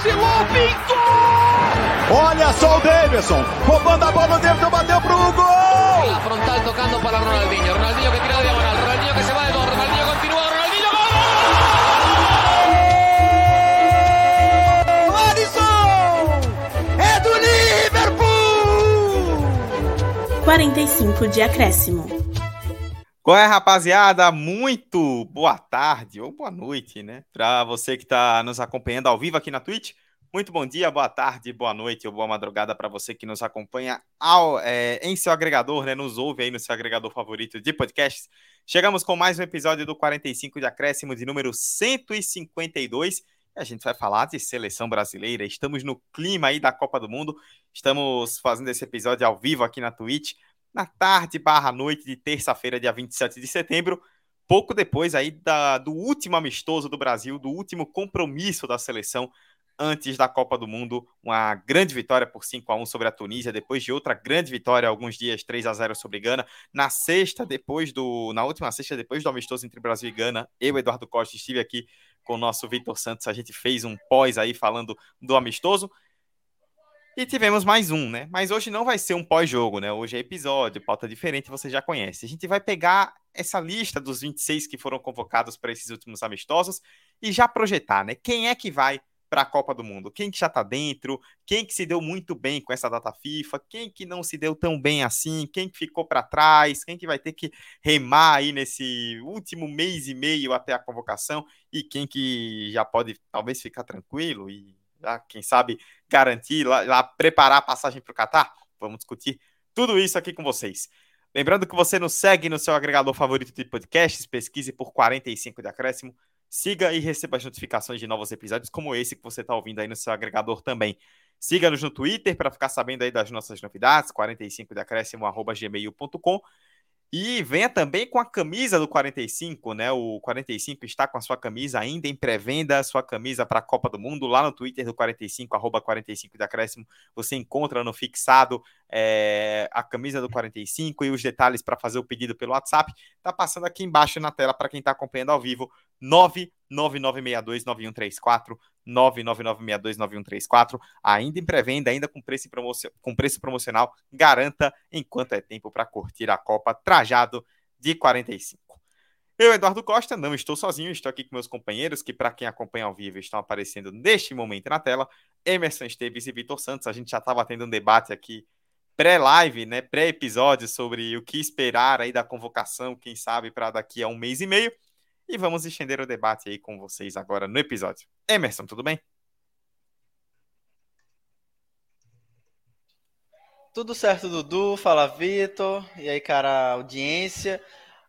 vacilou, pintou! Olha só o Davidson, roubando a bola, o Davidson bateu pro gol! La frontal tocando para Ronaldinho, Ronaldinho que tira de diagonal, Ronaldinho que se va de dos, Ronaldinho continúa, Ronaldinho gol! Alisson! É do Liverpool! 45 de acréscimo. Qual é, rapaziada? Muito boa tarde ou boa noite, né? Para você que está nos acompanhando ao vivo aqui na Twitch. Muito bom dia, boa tarde, boa noite ou boa madrugada para você que nos acompanha ao, é, em seu agregador, né? Nos ouve aí no seu agregador favorito de podcasts. Chegamos com mais um episódio do 45 de Acréscimo de número 152. E a gente vai falar de seleção brasileira. Estamos no clima aí da Copa do Mundo. Estamos fazendo esse episódio ao vivo aqui na Twitch na tarde barra noite de terça-feira, dia 27 de setembro, pouco depois aí da, do último amistoso do Brasil, do último compromisso da seleção antes da Copa do Mundo, uma grande vitória por 5 a 1 sobre a Tunísia, depois de outra grande vitória alguns dias 3 a 0 sobre Gana, na sexta depois do na última sexta depois do amistoso entre Brasil e Gana, eu Eduardo Costa estive aqui com o nosso Vitor Santos, a gente fez um pós aí falando do amistoso e tivemos mais um, né? Mas hoje não vai ser um pós-jogo, né? Hoje é episódio, pauta diferente, você já conhece. A gente vai pegar essa lista dos 26 que foram convocados para esses últimos amistosos e já projetar, né? Quem é que vai para a Copa do Mundo? Quem que já está dentro? Quem que se deu muito bem com essa data FIFA? Quem que não se deu tão bem assim? Quem que ficou para trás? Quem que vai ter que remar aí nesse último mês e meio até a convocação? E quem que já pode talvez ficar tranquilo e quem sabe, garantir, lá, lá preparar a passagem para o Catar? Vamos discutir tudo isso aqui com vocês. Lembrando que você nos segue no seu agregador favorito de podcasts, pesquise por 45 de acréscimo, siga e receba as notificações de novos episódios, como esse que você está ouvindo aí no seu agregador também. Siga-nos no Twitter para ficar sabendo aí das nossas novidades, 45 de acréscimo, arroba gmail.com. E venha também com a camisa do 45, né? O 45 está com a sua camisa ainda em pré-venda, sua camisa para a Copa do Mundo, lá no Twitter do 45, arroba 45 de acréscimo. Você encontra no fixado é, a camisa do 45 e os detalhes para fazer o pedido pelo WhatsApp. Tá passando aqui embaixo na tela para quem está acompanhando ao vivo, 999629134, 999629134, ainda em pré-venda, ainda com preço, com preço promocional. Garanta enquanto é tempo para curtir a Copa trajado de 45. Eu, Eduardo Costa, não estou sozinho, estou aqui com meus companheiros, que para quem acompanha ao vivo estão aparecendo neste momento na tela, Emerson Esteves e Vitor Santos. A gente já estava tendo um debate aqui pré-live, né, pré-episódio sobre o que esperar aí da convocação, quem sabe para daqui a um mês e meio. E vamos estender o debate aí com vocês agora no episódio. Emerson, tudo bem? Tudo certo, Dudu. Fala, Vitor. E aí, cara, audiência.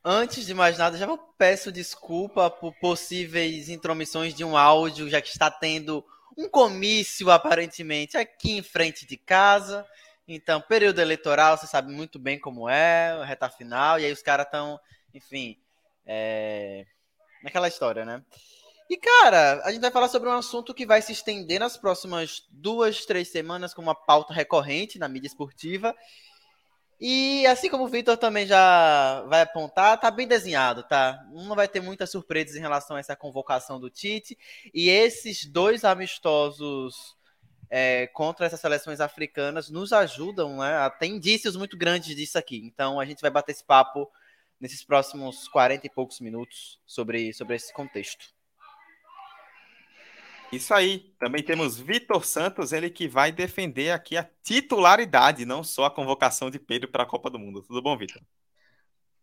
Antes de mais nada, já peço desculpa por possíveis intromissões de um áudio, já que está tendo um comício, aparentemente, aqui em frente de casa. Então, período eleitoral, você sabe muito bem como é, reta final, e aí os caras estão, enfim, é, naquela história, né? E, cara, a gente vai falar sobre um assunto que vai se estender nas próximas duas, três semanas como uma pauta recorrente na mídia esportiva. E assim como o Vitor também já vai apontar, tá bem desenhado, tá? Não vai ter muitas surpresas em relação a essa convocação do Tite. E esses dois amistosos é, contra essas seleções africanas nos ajudam, né? Tem indícios muito grandes disso aqui. Então a gente vai bater esse papo nesses próximos 40 e poucos minutos sobre, sobre esse contexto. Isso aí. Também temos Vitor Santos, ele que vai defender aqui a titularidade, não só a convocação de Pedro para a Copa do Mundo. Tudo bom, Vitor?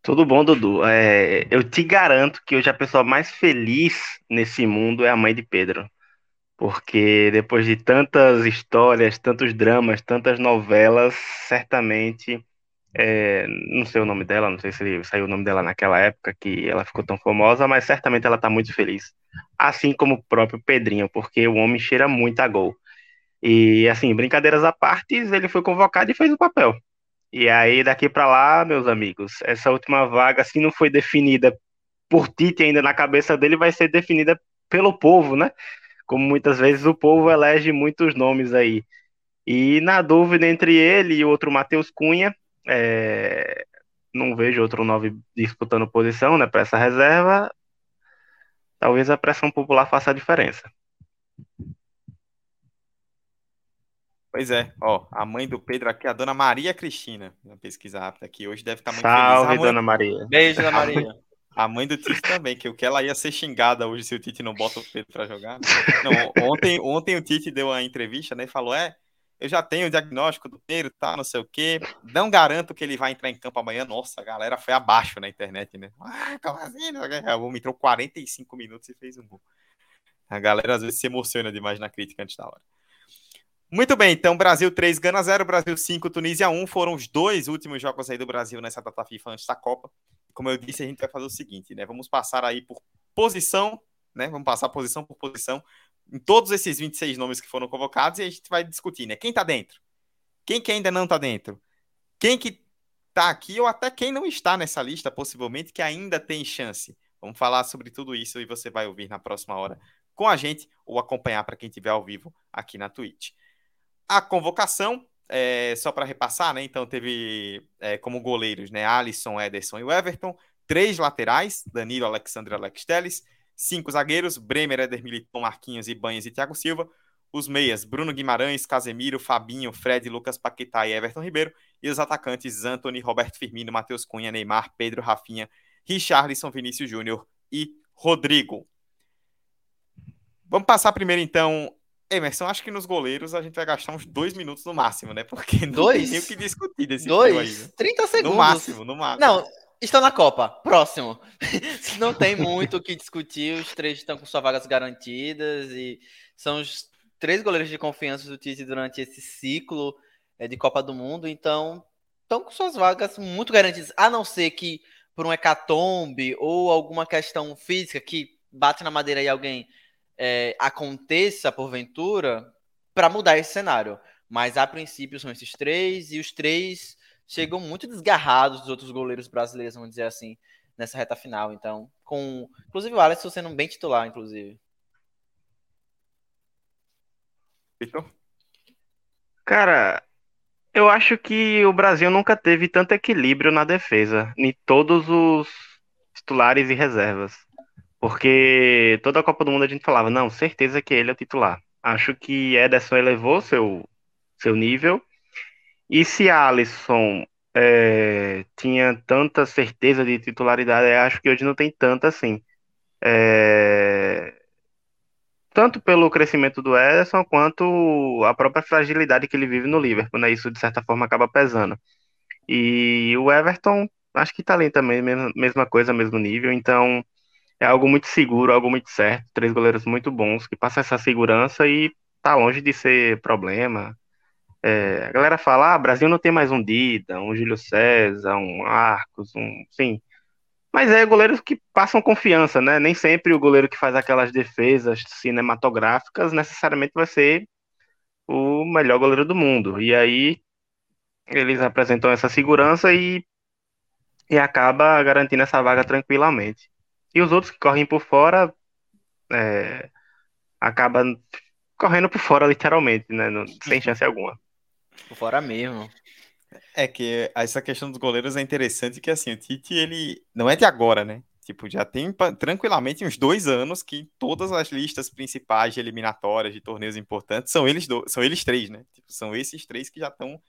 Tudo bom, Dudu. É, eu te garanto que hoje a pessoa mais feliz nesse mundo é a mãe de Pedro. Porque depois de tantas histórias, tantos dramas, tantas novelas, certamente é, não sei o nome dela, não sei se saiu o nome dela naquela época que ela ficou tão famosa, mas certamente ela está muito feliz. Assim como o próprio Pedrinho, porque o homem cheira muito a gol. E assim, brincadeiras à parte, ele foi convocado e fez o papel. E aí, daqui para lá, meus amigos, essa última vaga, se não foi definida por Tite ainda na cabeça dele, vai ser definida pelo povo, né? Como muitas vezes o povo elege muitos nomes aí. E na dúvida entre ele e o outro Matheus Cunha, é, não vejo outro nove disputando posição né, para essa reserva. Talvez a pressão popular faça a diferença. Pois é, ó, a mãe do Pedro aqui, a dona Maria Cristina. Uma pesquisa rápida aqui hoje deve estar muito Salve, feliz. dona Maria. Beijo, Dona Maria. A mãe do Tite também, que o que ela ia ser xingada hoje se o Tite não bota o Pedro pra jogar. Não, ontem, ontem o Tite deu uma entrevista, né? E falou: é, eu já tenho o diagnóstico do Pedro, tá, não sei o quê. Não garanto que ele vai entrar em campo amanhã. Nossa, a galera foi abaixo na internet, né? Ah, como assim? Entrou 45 minutos e fez um gol. A galera às vezes se emociona demais na crítica antes da hora. Muito bem, então Brasil 3, Gana 0, Brasil 5, Tunísia 1 foram os dois últimos jogos aí do Brasil nessa data FIFA antes da Copa. Como eu disse, a gente vai fazer o seguinte, né? Vamos passar aí por posição, né? Vamos passar posição por posição em todos esses 26 nomes que foram convocados e a gente vai discutir, né? Quem tá dentro? Quem que ainda não tá dentro? Quem que tá aqui ou até quem não está nessa lista, possivelmente, que ainda tem chance. Vamos falar sobre tudo isso e você vai ouvir na próxima hora com a gente ou acompanhar para quem estiver ao vivo aqui na Twitch. A convocação, é, só para repassar, né? Então teve é, como goleiros, né? Alisson, Ederson e Everton. Três laterais, Danilo, Alexandre Alex Telles. Cinco zagueiros, Bremer, Eder Militão, Marquinhos, Ibanhas e Thiago Silva. Os meias, Bruno Guimarães, Casemiro, Fabinho, Fred, Lucas Paquetá e Everton Ribeiro. E os atacantes, Anthony, Roberto Firmino, Matheus Cunha, Neymar, Pedro, Rafinha, Richarlison, Vinícius Júnior e Rodrigo. Vamos passar primeiro, então, Emerson, acho que nos goleiros a gente vai gastar uns dois minutos no máximo, né? Porque não Dois? tem nem o que discutir desse trio aí. Dois? né? 30 segundos. No máximo, no máximo. Não, estão na Copa. Próximo. Não tem muito o que discutir. Os três estão com suas vagas garantidas e são os três goleiros de confiança do Tite durante esse ciclo é, de Copa do Mundo. Então, estão com suas vagas muito garantidas. A não ser que por um hecatombe ou alguma questão física que bate na madeira e alguém é, aconteça porventura para mudar esse cenário. Mas a princípio são esses três e os três chegam muito desgarrados dos outros goleiros brasileiros, vamos dizer assim, nessa reta final. Então, com inclusive o Alisson sendo bem titular, inclusive. Vitor? Cara, eu acho que o Brasil nunca teve tanto equilíbrio na defesa, em todos os titulares e reservas. Porque toda a Copa do Mundo a gente falava, não, certeza que ele é o titular. Acho que Ederson elevou seu, seu nível. E se Alisson é, tinha tanta certeza de titularidade, acho que hoje não tem tanta assim. É, tanto pelo crescimento do Ederson, quanto a própria fragilidade que ele vive no Liverpool, né? Isso, de certa forma, acaba pesando. E o Everton, acho que tá ali também, mesma, coisa, mesmo nível. Então, é algo muito seguro, algo muito certo. Três goleiros muito bons, que passam essa segurança e tá longe de ser problema. É, a galera fala, ah, Brasil não tem mais um Dida, um Júlio César, um Arcos, um... Sim, mas é goleiros que passam confiança, né? Nem sempre o goleiro que faz aquelas defesas cinematográficas necessariamente vai ser o melhor goleiro do mundo. E aí eles apresentam essa segurança e, e acaba garantindo essa vaga tranquilamente. E os outros que correm por fora é, acabam correndo por fora literalmente, né? Sem chance alguma. Fora mesmo. É que essa questão dos goleiros é interessante que assim, o Tite, ele não é de agora, né? Tipo, já tem tranquilamente uns dois anos que todas as listas principais de eliminatórias, de torneios importantes, são eles, do- são eles três, né? Tipo, são esses três que já estão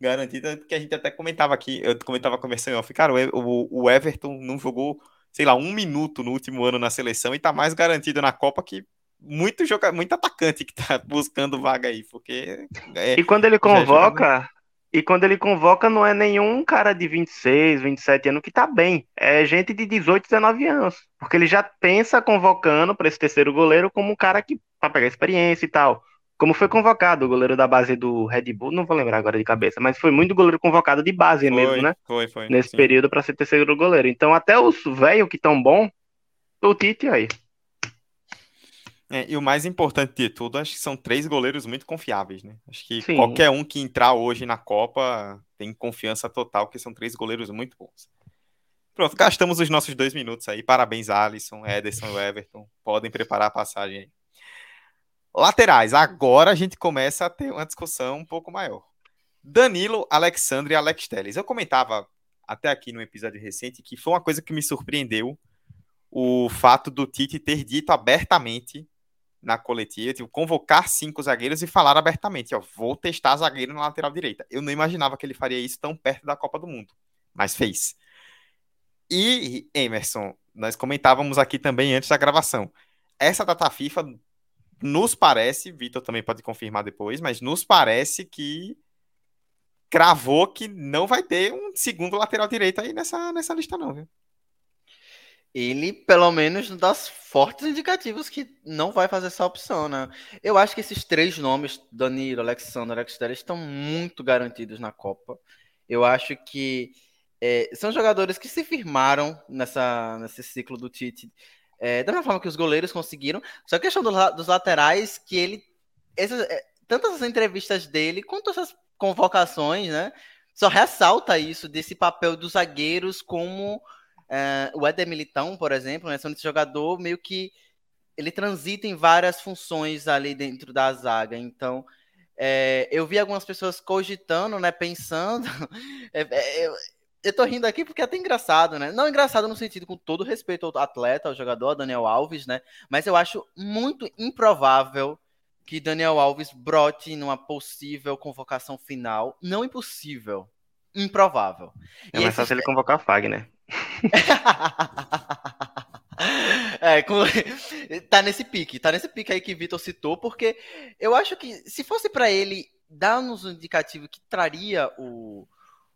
garantidos, que a gente até comentava aqui, eu comentava conversando em off, cara, o Everton não jogou, sei lá, um minuto no último ano na seleção e tá mais garantido na Copa que muito, joga, muito atacante que tá buscando vaga aí, porque é, E quando ele joga convoca, e quando ele convoca, não é nenhum cara de 26, 27 anos que tá bem. É gente de 18, 19 anos. Porque ele já pensa convocando para esse terceiro goleiro como um cara que para pegar experiência e tal. Como foi convocado o goleiro da base do Red Bull, não vou lembrar agora de cabeça, mas foi muito goleiro convocado de base mesmo, foi, né? foi, foi, Nesse sim. período para ser terceiro goleiro. Então, até os velhos que tão bom, o Tite aí. É, e o mais importante de tudo, acho que são três goleiros muito confiáveis, né? Acho que Sim. qualquer um que entrar hoje na Copa tem confiança total, que são três goleiros muito bons. Pronto, gastamos os nossos dois minutos aí. Parabéns, Alisson, Ederson e Everton. Podem preparar a passagem aí. Laterais, agora a gente começa a ter uma discussão um pouco maior. Danilo, Alexandre e Alex Telles. Eu comentava até aqui no episódio recente que foi uma coisa que me surpreendeu o fato do Tite ter dito abertamente na coletiva, tipo, convocar cinco zagueiros e falar abertamente, ó, vou testar zagueiro na lateral direita. Eu não imaginava que ele faria isso tão perto da Copa do Mundo, mas fez. E, Emerson, nós comentávamos aqui também antes da gravação, essa data FIFA nos parece, Vitor também pode confirmar depois, mas nos parece que cravou que não vai ter um segundo lateral direito aí nessa, nessa lista não, viu? Ele, pelo menos, dá fortes indicativos que não vai fazer essa opção, né? Eu acho que esses três nomes, Danilo, Alexander, Alex Telles, estão muito garantidos na Copa. Eu acho que é, são jogadores que se firmaram nessa, nesse ciclo do Tite, é, da mesma forma que os goleiros conseguiram. Só a questão do, dos laterais, que ele. Essas, é, tantas as entrevistas dele, quanto essas convocações, né? Só ressalta isso, desse papel dos zagueiros como Uh, o Éder Militão, por exemplo, né, sendo esse jogador meio que ele transita em várias funções ali dentro da zaga. Então, é, eu vi algumas pessoas cogitando, né, pensando. é, é, eu, eu tô rindo aqui porque é até engraçado, né? Não engraçado no sentido, com todo respeito ao atleta, ao jogador, Daniel Alves, né? Mas eu acho muito improvável que Daniel Alves brote numa possível convocação final. Não impossível, improvável. É mais fácil ele convocar a Fagner. é, com... tá nesse pique, tá nesse pique aí que Vitor citou, porque eu acho que se fosse para ele dar-nos um indicativo que traria o,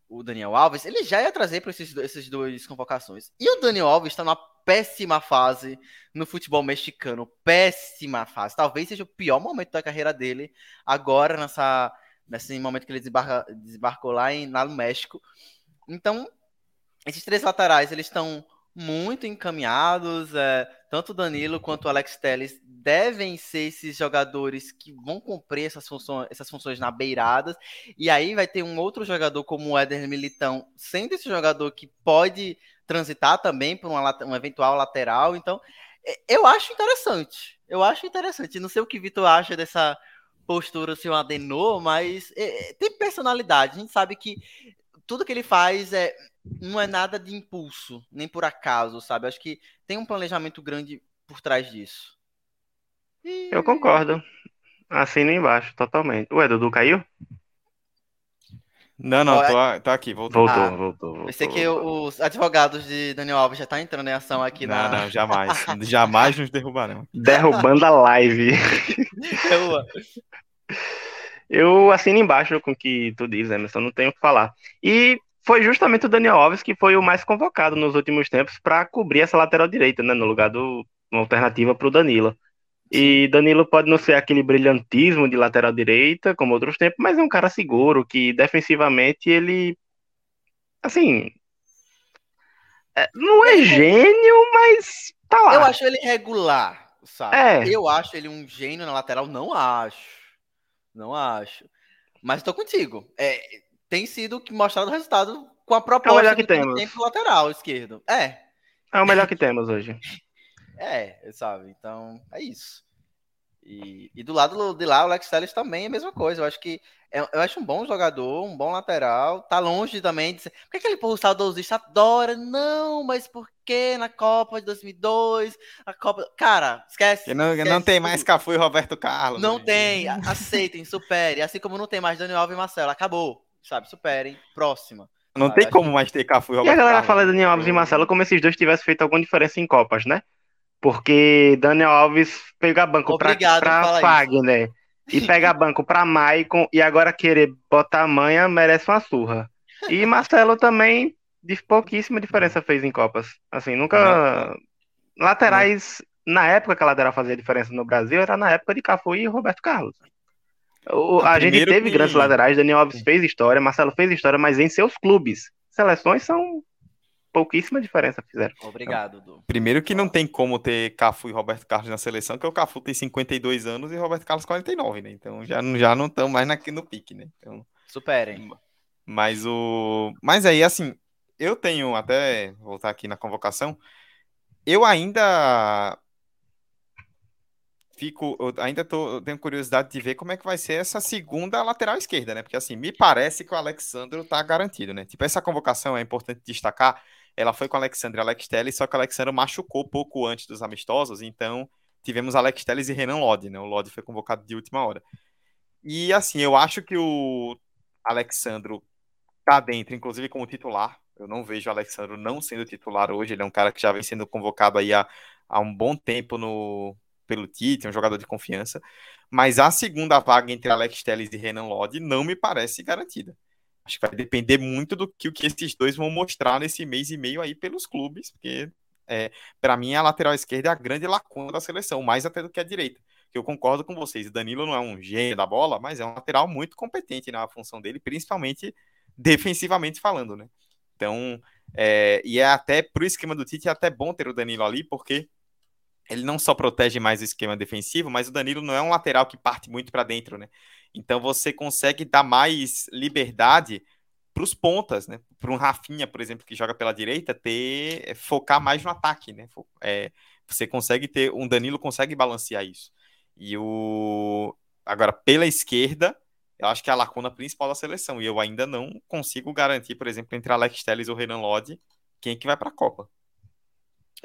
o Daniel Alves, ele já ia trazer para esses, esses dois convocações. E o Daniel Alves está numa péssima fase no futebol mexicano, péssima fase. Talvez seja o pior momento da carreira dele agora nessa nesse momento que ele desembarca, desembarcou lá, em, lá no México. Então, esses três laterais, eles estão muito encaminhados. É, tanto o Danilo quanto o Alex Telles devem ser esses jogadores que vão cumprir essas funções, essas funções na beirada. E aí vai ter um outro jogador como o Éder Militão, sendo esse jogador que pode transitar também por uma, um eventual lateral. Então, eu acho interessante. Eu acho interessante. Não sei o que Vitor acha dessa postura, se o Adenor, mas é, tem personalidade. A gente sabe que tudo que ele faz é não é nada de impulso, nem por acaso, sabe? Acho que tem um planejamento grande por trás disso. E... Eu concordo. Assino embaixo, totalmente. Ué, Dudu caiu? Não, não, tô, tô aqui, voltou. Voltou, ah, voltou, voltou. Pensei que os advogados de Daniel Alves já estão tá entrando em ação aqui não, na. Não, jamais. jamais nos derrubarão. Derrubando a live. Eu assino embaixo com o que tu diz, Emerson, não tenho o que falar. E foi justamente o Daniel Alves que foi o mais convocado nos últimos tempos para cobrir essa lateral direita, né, no lugar do uma alternativa para o Danilo. E Danilo pode não ser aquele brilhantismo de lateral direita, como outros tempos, mas é um cara seguro, que defensivamente ele. Assim. É, não é gênio, mas tá lá. Eu acho ele regular, sabe? É. Eu acho ele um gênio na lateral, não acho. Não acho. Mas tô contigo. É, tem sido mostrado o resultado com a proposta é o melhor que temos. tempo lateral esquerdo. É. É o melhor que temos hoje. é, sabe? Então, é isso. E, e do lado de lá, o Alex Telles também é a mesma coisa. Eu acho que é, eu acho um bom jogador, um bom lateral. Tá longe também de ser. Por que aquele povo saudosista adora? Não, mas por que na Copa de 2002? A Copa. Cara, esquece. não, esquece não tem mais Cafu e Roberto Carlos. Não tem. Aceitem, superem. Assim como não tem mais Daniel Alves e Marcelo. Acabou sabe? Superem. Próxima. Não tem como mais ter Cafu e Roberto E a galera Carlos. fala Daniel Alves e Marcelo como se esses dois tivessem feito alguma diferença em Copas, né? Porque Daniel Alves pega banco Obrigado pra, pra Fagner e pega banco pra Maicon e agora querer botar a manha merece uma surra. E Marcelo também, de pouquíssima diferença fez em Copas. Assim, nunca. Laterais, na época que a lateral fazia diferença no Brasil, era na época de Cafu e Roberto Carlos. O, a gente teve que... grandes laterais, Daniel Alves fez história, Marcelo fez história, mas em seus clubes. Seleções são pouquíssima diferença fizeram. Obrigado, Du. Primeiro que não tem como ter Cafu e Roberto Carlos na seleção, que o Cafu tem 52 anos e Roberto Carlos 49, né? Então já, já não estão mais aqui no pique, né? Então, Superem. Mas o. Mas aí, assim, eu tenho até voltar aqui na convocação. Eu ainda fico, ainda tô, tenho curiosidade de ver como é que vai ser essa segunda lateral esquerda, né? Porque assim, me parece que o Alexandre tá garantido, né? Tipo, essa convocação é importante destacar, ela foi com o Alexandre e Alex Telles, só que o Alexandre machucou pouco antes dos amistosos, então tivemos Alex Telles e Renan Lodi, né? O Lodi foi convocado de última hora. E assim, eu acho que o Alexandro tá dentro, inclusive como titular. Eu não vejo o Alexandro não sendo titular hoje. Ele é um cara que já vem sendo convocado aí há, há um bom tempo no, pelo Tite, é um jogador de confiança. Mas a segunda vaga entre Alex Telles e Renan Lodi não me parece garantida. Acho que vai depender muito do que, o que esses dois vão mostrar nesse mês e meio aí pelos clubes, porque é, para mim a lateral esquerda é a grande lacuna da seleção, mais até do que a direita. Eu concordo com vocês, Danilo não é um gênio da bola, mas é um lateral muito competente na função dele, principalmente defensivamente falando, né? Então, é, e é até pro esquema do Tite é até bom ter o Danilo ali, porque ele não só protege mais o esquema defensivo, mas o Danilo não é um lateral que parte muito para dentro, né? Então você consegue dar mais liberdade para os pontas, né? Para um Rafinha, por exemplo, que joga pela direita, ter é, focar mais no ataque, né? É, você consegue ter um Danilo consegue balancear isso. E o agora pela esquerda, eu acho que é a lacuna principal da seleção e eu ainda não consigo garantir, por exemplo, entre Alex Telles ou Renan Lodi, quem é que vai para a Copa.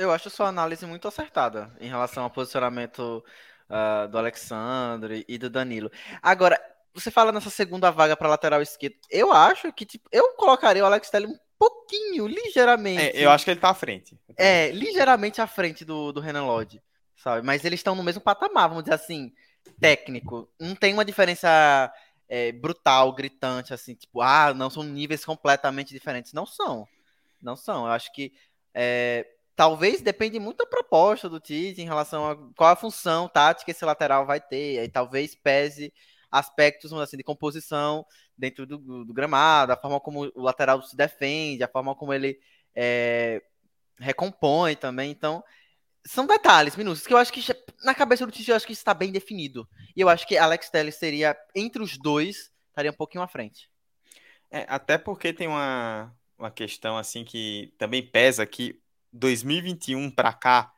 Eu acho sua análise muito acertada em relação ao posicionamento uh, do Alexandre e do Danilo. Agora, você fala nessa segunda vaga para lateral esquerdo. Eu acho que tipo, eu colocaria o Alex Telles um pouquinho, ligeiramente. É, eu acho que ele tá à frente. É, ligeiramente à frente do, do Renan Lodge, sabe? Mas eles estão no mesmo patamar, vamos dizer assim, técnico. Não tem uma diferença é, brutal, gritante, assim, tipo, ah, não, são níveis completamente diferentes. Não são. Não são. Eu acho que é, talvez depende muito da proposta do Tite em relação a qual a função tática esse lateral vai ter. Aí talvez pese aspectos assim, de composição dentro do, do, gramado, a forma como o lateral se defende, a forma como ele é, recompõe também. Então, são detalhes, minutos, que eu acho que na cabeça do Tite eu acho que está bem definido. E eu acho que Alex Telles seria, entre os dois, estaria um pouquinho à frente. É, até porque tem uma, uma questão assim que também pesa que 2021 para cá,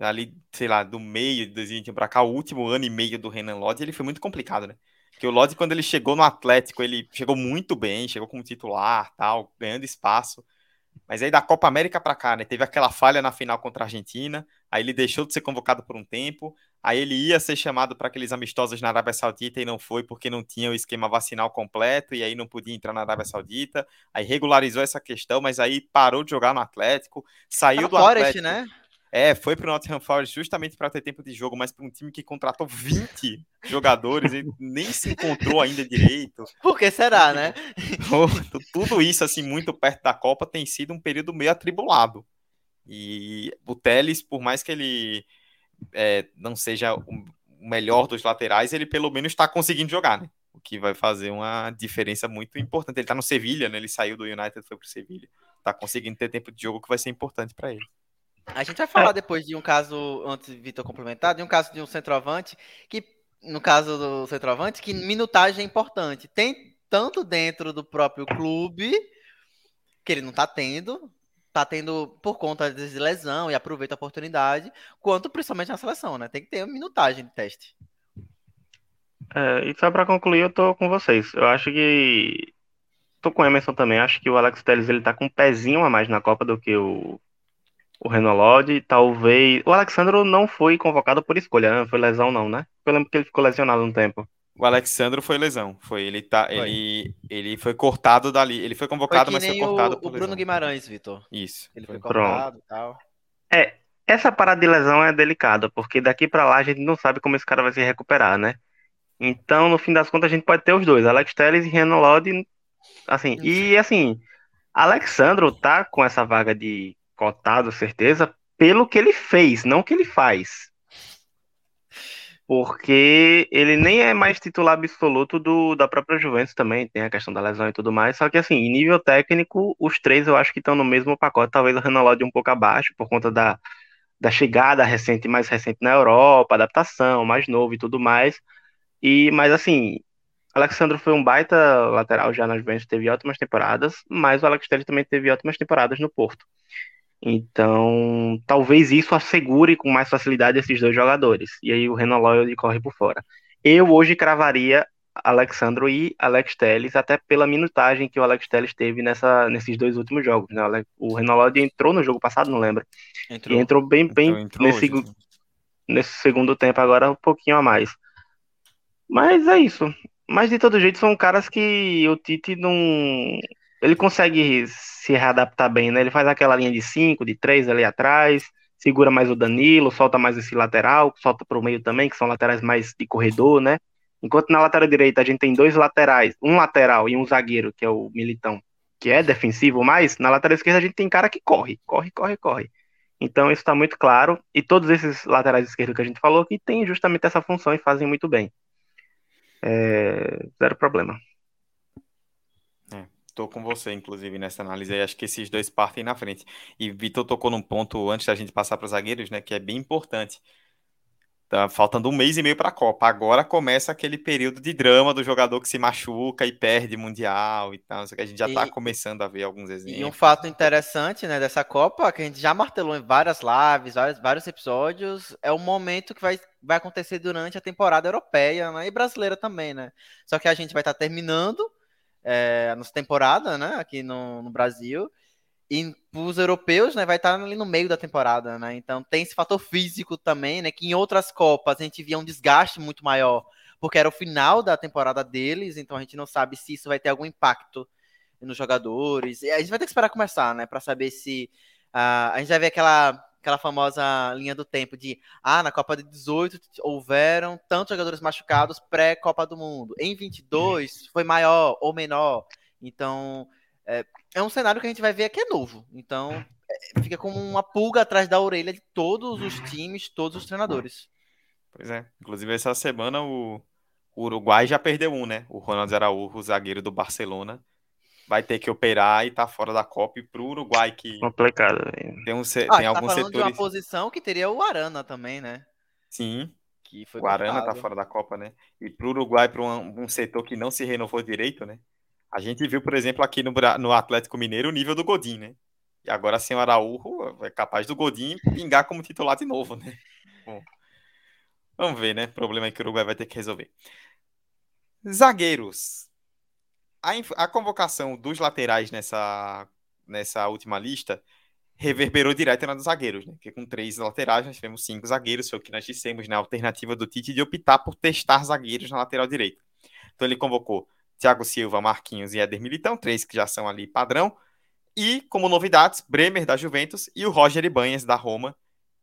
ali, sei lá, do meio de 2021 para cá, o último ano e meio do Renan Lodge, ele foi muito complicado, né? Porque o Lodge, quando ele chegou no Atlético, ele chegou muito bem, chegou como titular, tal, ganhando espaço. Mas aí da Copa América para cá, né? Teve aquela falha na final contra a Argentina, aí ele deixou de ser convocado por um tempo, aí ele ia ser chamado para aqueles amistosos na Arábia Saudita e não foi porque não tinha o esquema vacinal completo e aí não podia entrar na Arábia Saudita. Aí regularizou essa questão, mas aí parou de jogar no Atlético, saiu do Forest, Atlético. né? É, foi para o Nottingham Forest justamente para ter tempo de jogo, mas para um time que contratou 20 jogadores e nem se encontrou ainda direito. Por que será, né? Tudo isso, assim, muito perto da Copa, tem sido um período meio atribulado. E o Teles, por mais que ele é, não seja o melhor dos laterais, ele pelo menos está conseguindo jogar, né? O que vai fazer uma diferença muito importante. Ele está no Sevilha, né? Ele saiu do United, foi para o Sevilha. Está conseguindo ter tempo de jogo que vai ser importante para ele. A gente vai falar é. depois de um caso, antes de Vitor complementar, de um caso de um centroavante, que, no caso do centroavante, que minutagem é importante. Tem tanto dentro do próprio clube, que ele não tá tendo, tá tendo por conta de lesão e aproveita a oportunidade, quanto principalmente na seleção, né? Tem que ter minutagem de teste. É, e só para concluir, eu tô com vocês. Eu acho que tô com o Emerson também. Acho que o Alex Telles ele tá com um pezinho a mais na Copa do que o o Renolod, talvez. O Alexandro não foi convocado por escolha, não né? foi lesão, não, né? Eu lembro que ele ficou lesionado um tempo. O Alexandro foi lesão. Foi, ele tá, foi. ele, ele foi cortado dali. Ele foi convocado, foi mas foi cortado o, por o Bruno Guimarães, Vitor. Isso. Ele foi, foi cortado e tal. É, essa parada de lesão é delicada, porque daqui para lá a gente não sabe como esse cara vai se recuperar, né? Então, no fim das contas, a gente pode ter os dois, Alex Telles e Renan Lodi, assim, e assim, Alexandro tá com essa vaga de cotado, certeza, pelo que ele fez, não que ele faz. Porque ele nem é mais titular absoluto do, da própria Juventus também, tem a questão da lesão e tudo mais. Só que, assim, em nível técnico, os três eu acho que estão no mesmo pacote. Talvez o Renan Lodi um pouco abaixo, por conta da, da chegada recente, mais recente na Europa, adaptação, mais novo e tudo mais. E, mas, assim, Alexandre foi um baita lateral já na Juventus, teve ótimas temporadas, mas o Alex Telles também teve ótimas temporadas no Porto. Então, talvez isso assegure com mais facilidade esses dois jogadores. E aí o Renan Lloyd corre por fora. Eu hoje cravaria Alexandro e Alex Telles, até pela minutagem que o Alex Telles teve nessa, nesses dois últimos jogos. Né? O Renan Lloyd entrou no jogo passado, não lembro. Entrou, e entrou bem, bem entrou, entrou nesse, hoje, nesse segundo tempo agora um pouquinho a mais. Mas é isso. Mas de todo jeito são caras que o Tite não. Ele consegue se readaptar bem, né? Ele faz aquela linha de 5, de 3 ali atrás, segura mais o Danilo, solta mais esse lateral, solta para o meio também, que são laterais mais de corredor, né? Enquanto na lateral direita a gente tem dois laterais, um lateral e um zagueiro, que é o Militão, que é defensivo, mas na lateral esquerda a gente tem cara que corre, corre, corre, corre. Então isso está muito claro. E todos esses laterais esquerdos que a gente falou que têm justamente essa função e fazem muito bem. É... Zero problema. Tô com você, inclusive, nessa análise aí. Acho que esses dois partem na frente. E Vitor tocou num ponto antes da gente passar para os zagueiros, né? Que é bem importante. Tá faltando um mês e meio para a Copa. Agora começa aquele período de drama do jogador que se machuca e perde mundial e tal. que a gente já está começando a ver alguns exemplos. E um fato interessante, né, dessa Copa, que a gente já martelou em várias lives, vários, vários episódios, é o momento que vai, vai acontecer durante a temporada europeia né, e brasileira também, né? Só que a gente vai estar tá terminando é, nossa temporada, né, aqui no, no Brasil. E os europeus, né, vai estar ali no meio da temporada, né? Então tem esse fator físico também, né? Que em outras copas a gente via um desgaste muito maior, porque era o final da temporada deles, então a gente não sabe se isso vai ter algum impacto nos jogadores. E a gente vai ter que esperar começar, né, para saber se uh, a gente vai ver aquela aquela famosa linha do tempo de ah, na Copa de 18 houveram tantos jogadores machucados pré-Copa do Mundo. Em 22 foi maior ou menor. Então, é, é um cenário que a gente vai ver que é novo. Então, é, fica como uma pulga atrás da orelha de todos os times, todos os treinadores. Pois é. Inclusive, essa semana o, o Uruguai já perdeu um, né? O Ronaldo Araújo, o zagueiro do Barcelona, vai ter que operar e tá fora da Copa. E pro Uruguai que. Complicado. Tem, um, ah, tem tá alguns falando setores. de uma posição que teria o Arana também, né? Sim. Que foi o Arana tá cortado. fora da Copa, né? E pro Uruguai, para um, um setor que não se renovou direito, né? A gente viu, por exemplo, aqui no, no Atlético Mineiro o nível do Godin, né? E agora sem o Araújo é capaz do Godin pingar como titular de novo, né? Bom, vamos ver, né? Problema que o Uruguai vai ter que resolver. Zagueiros. A, a convocação dos laterais nessa, nessa última lista reverberou direto na dos zagueiros, né? Porque com três laterais nós tivemos cinco zagueiros, foi o que nós dissemos, né? A alternativa do Tite de optar por testar zagueiros na lateral direita. Então ele convocou Thiago Silva, Marquinhos e Éder Militão, três que já são ali padrão. E, como novidades, Bremer da Juventus e o Roger Ibanez da Roma.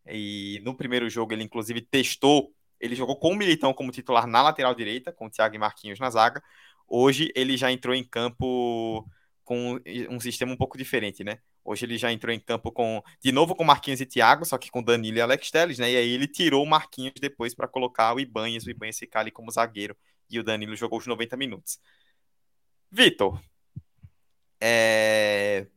E no primeiro jogo ele, inclusive, testou. Ele jogou com o Militão como titular na lateral direita, com o Thiago e Marquinhos na zaga. Hoje ele já entrou em campo com um sistema um pouco diferente, né? Hoje ele já entrou em campo com de novo com Marquinhos e Thiago, só que com Danilo e Alex Telles, né? E aí ele tirou o Marquinhos depois para colocar o Ibanez, o Ibanez ficar ali como zagueiro e o Danilo jogou os 90 minutos. Vitor, é...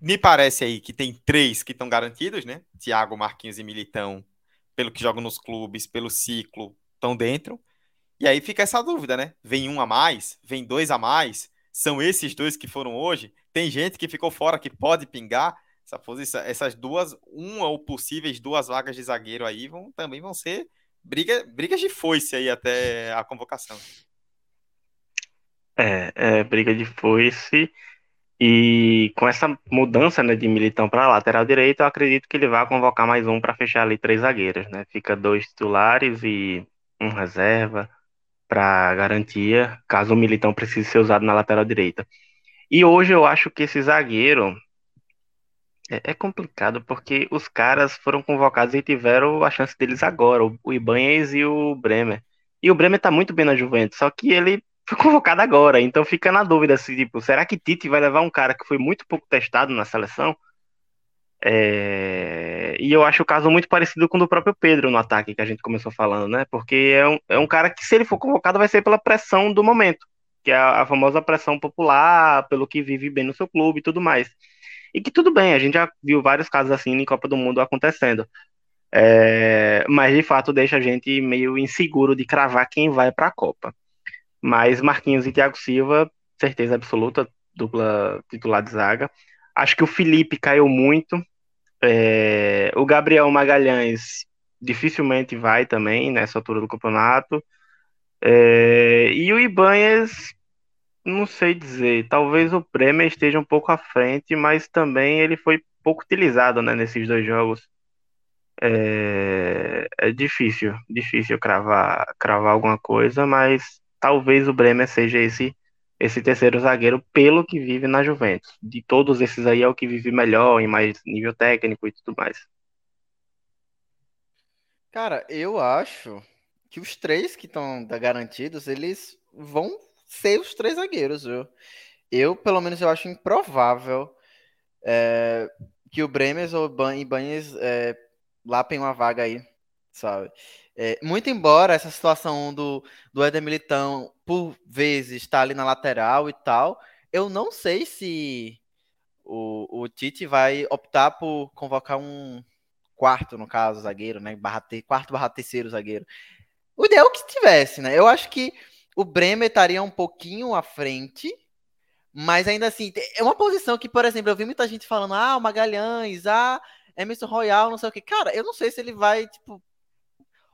me parece aí que tem três que estão garantidos, né? Thiago, Marquinhos e Militão, pelo que jogam nos clubes, pelo ciclo, estão dentro. E aí fica essa dúvida, né? Vem um a mais, vem dois a mais, são esses dois que foram hoje. Tem gente que ficou fora que pode pingar essa posição, essas duas, uma ou possíveis duas vagas de zagueiro aí vão também vão ser briga, brigas de foice aí até a convocação. É, é briga de foice. E com essa mudança né, de Militão para lateral direito, eu acredito que ele vai convocar mais um para fechar ali três zagueiros, né? Fica dois titulares e um reserva para garantia, caso o Militão precise ser usado na lateral direita. E hoje eu acho que esse zagueiro é, é complicado porque os caras foram convocados e tiveram a chance deles agora, o, Ibanez e o Bremer. E o Bremer tá muito bem na Juventus, só que ele foi convocado agora, então fica na dúvida se, tipo, será que Tite vai levar um cara que foi muito pouco testado na seleção? É... E eu acho o caso muito parecido com o do próprio Pedro no ataque, que a gente começou falando, né? Porque é um, é um cara que, se ele for convocado, vai ser pela pressão do momento, que é a, a famosa pressão popular, pelo que vive bem no seu clube e tudo mais. E que tudo bem, a gente já viu vários casos assim em Copa do Mundo acontecendo. É... Mas de fato deixa a gente meio inseguro de cravar quem vai para a Copa. Mas Marquinhos e Thiago Silva, certeza absoluta, dupla titular de zaga. Acho que o Felipe caiu muito. É, o Gabriel Magalhães dificilmente vai também nessa altura do campeonato. É, e o Ibanez, não sei dizer. Talvez o Bremer esteja um pouco à frente, mas também ele foi pouco utilizado né, nesses dois jogos. É, é difícil, difícil cravar, cravar alguma coisa, mas talvez o Bremer seja esse esse terceiro zagueiro pelo que vive na Juventus. De todos esses aí é o que vive melhor, em mais nível técnico e tudo mais. Cara, eu acho que os três que estão garantidos, eles vão ser os três zagueiros, viu? Eu, pelo menos, eu acho improvável é, que o Bremes ou o Ibanez é, lapem uma vaga aí, sabe? É, muito embora essa situação do, do Éder Militão, por vezes, está ali na lateral e tal, eu não sei se o, o Tite vai optar por convocar um quarto, no caso, zagueiro, né? Barra quarto barra terceiro zagueiro. O ideal é que tivesse, né? Eu acho que o Bremer estaria um pouquinho à frente, mas ainda assim, é uma posição que, por exemplo, eu vi muita gente falando, ah, o Magalhães, ah, Emerson Royal, não sei o que. Cara, eu não sei se ele vai, tipo,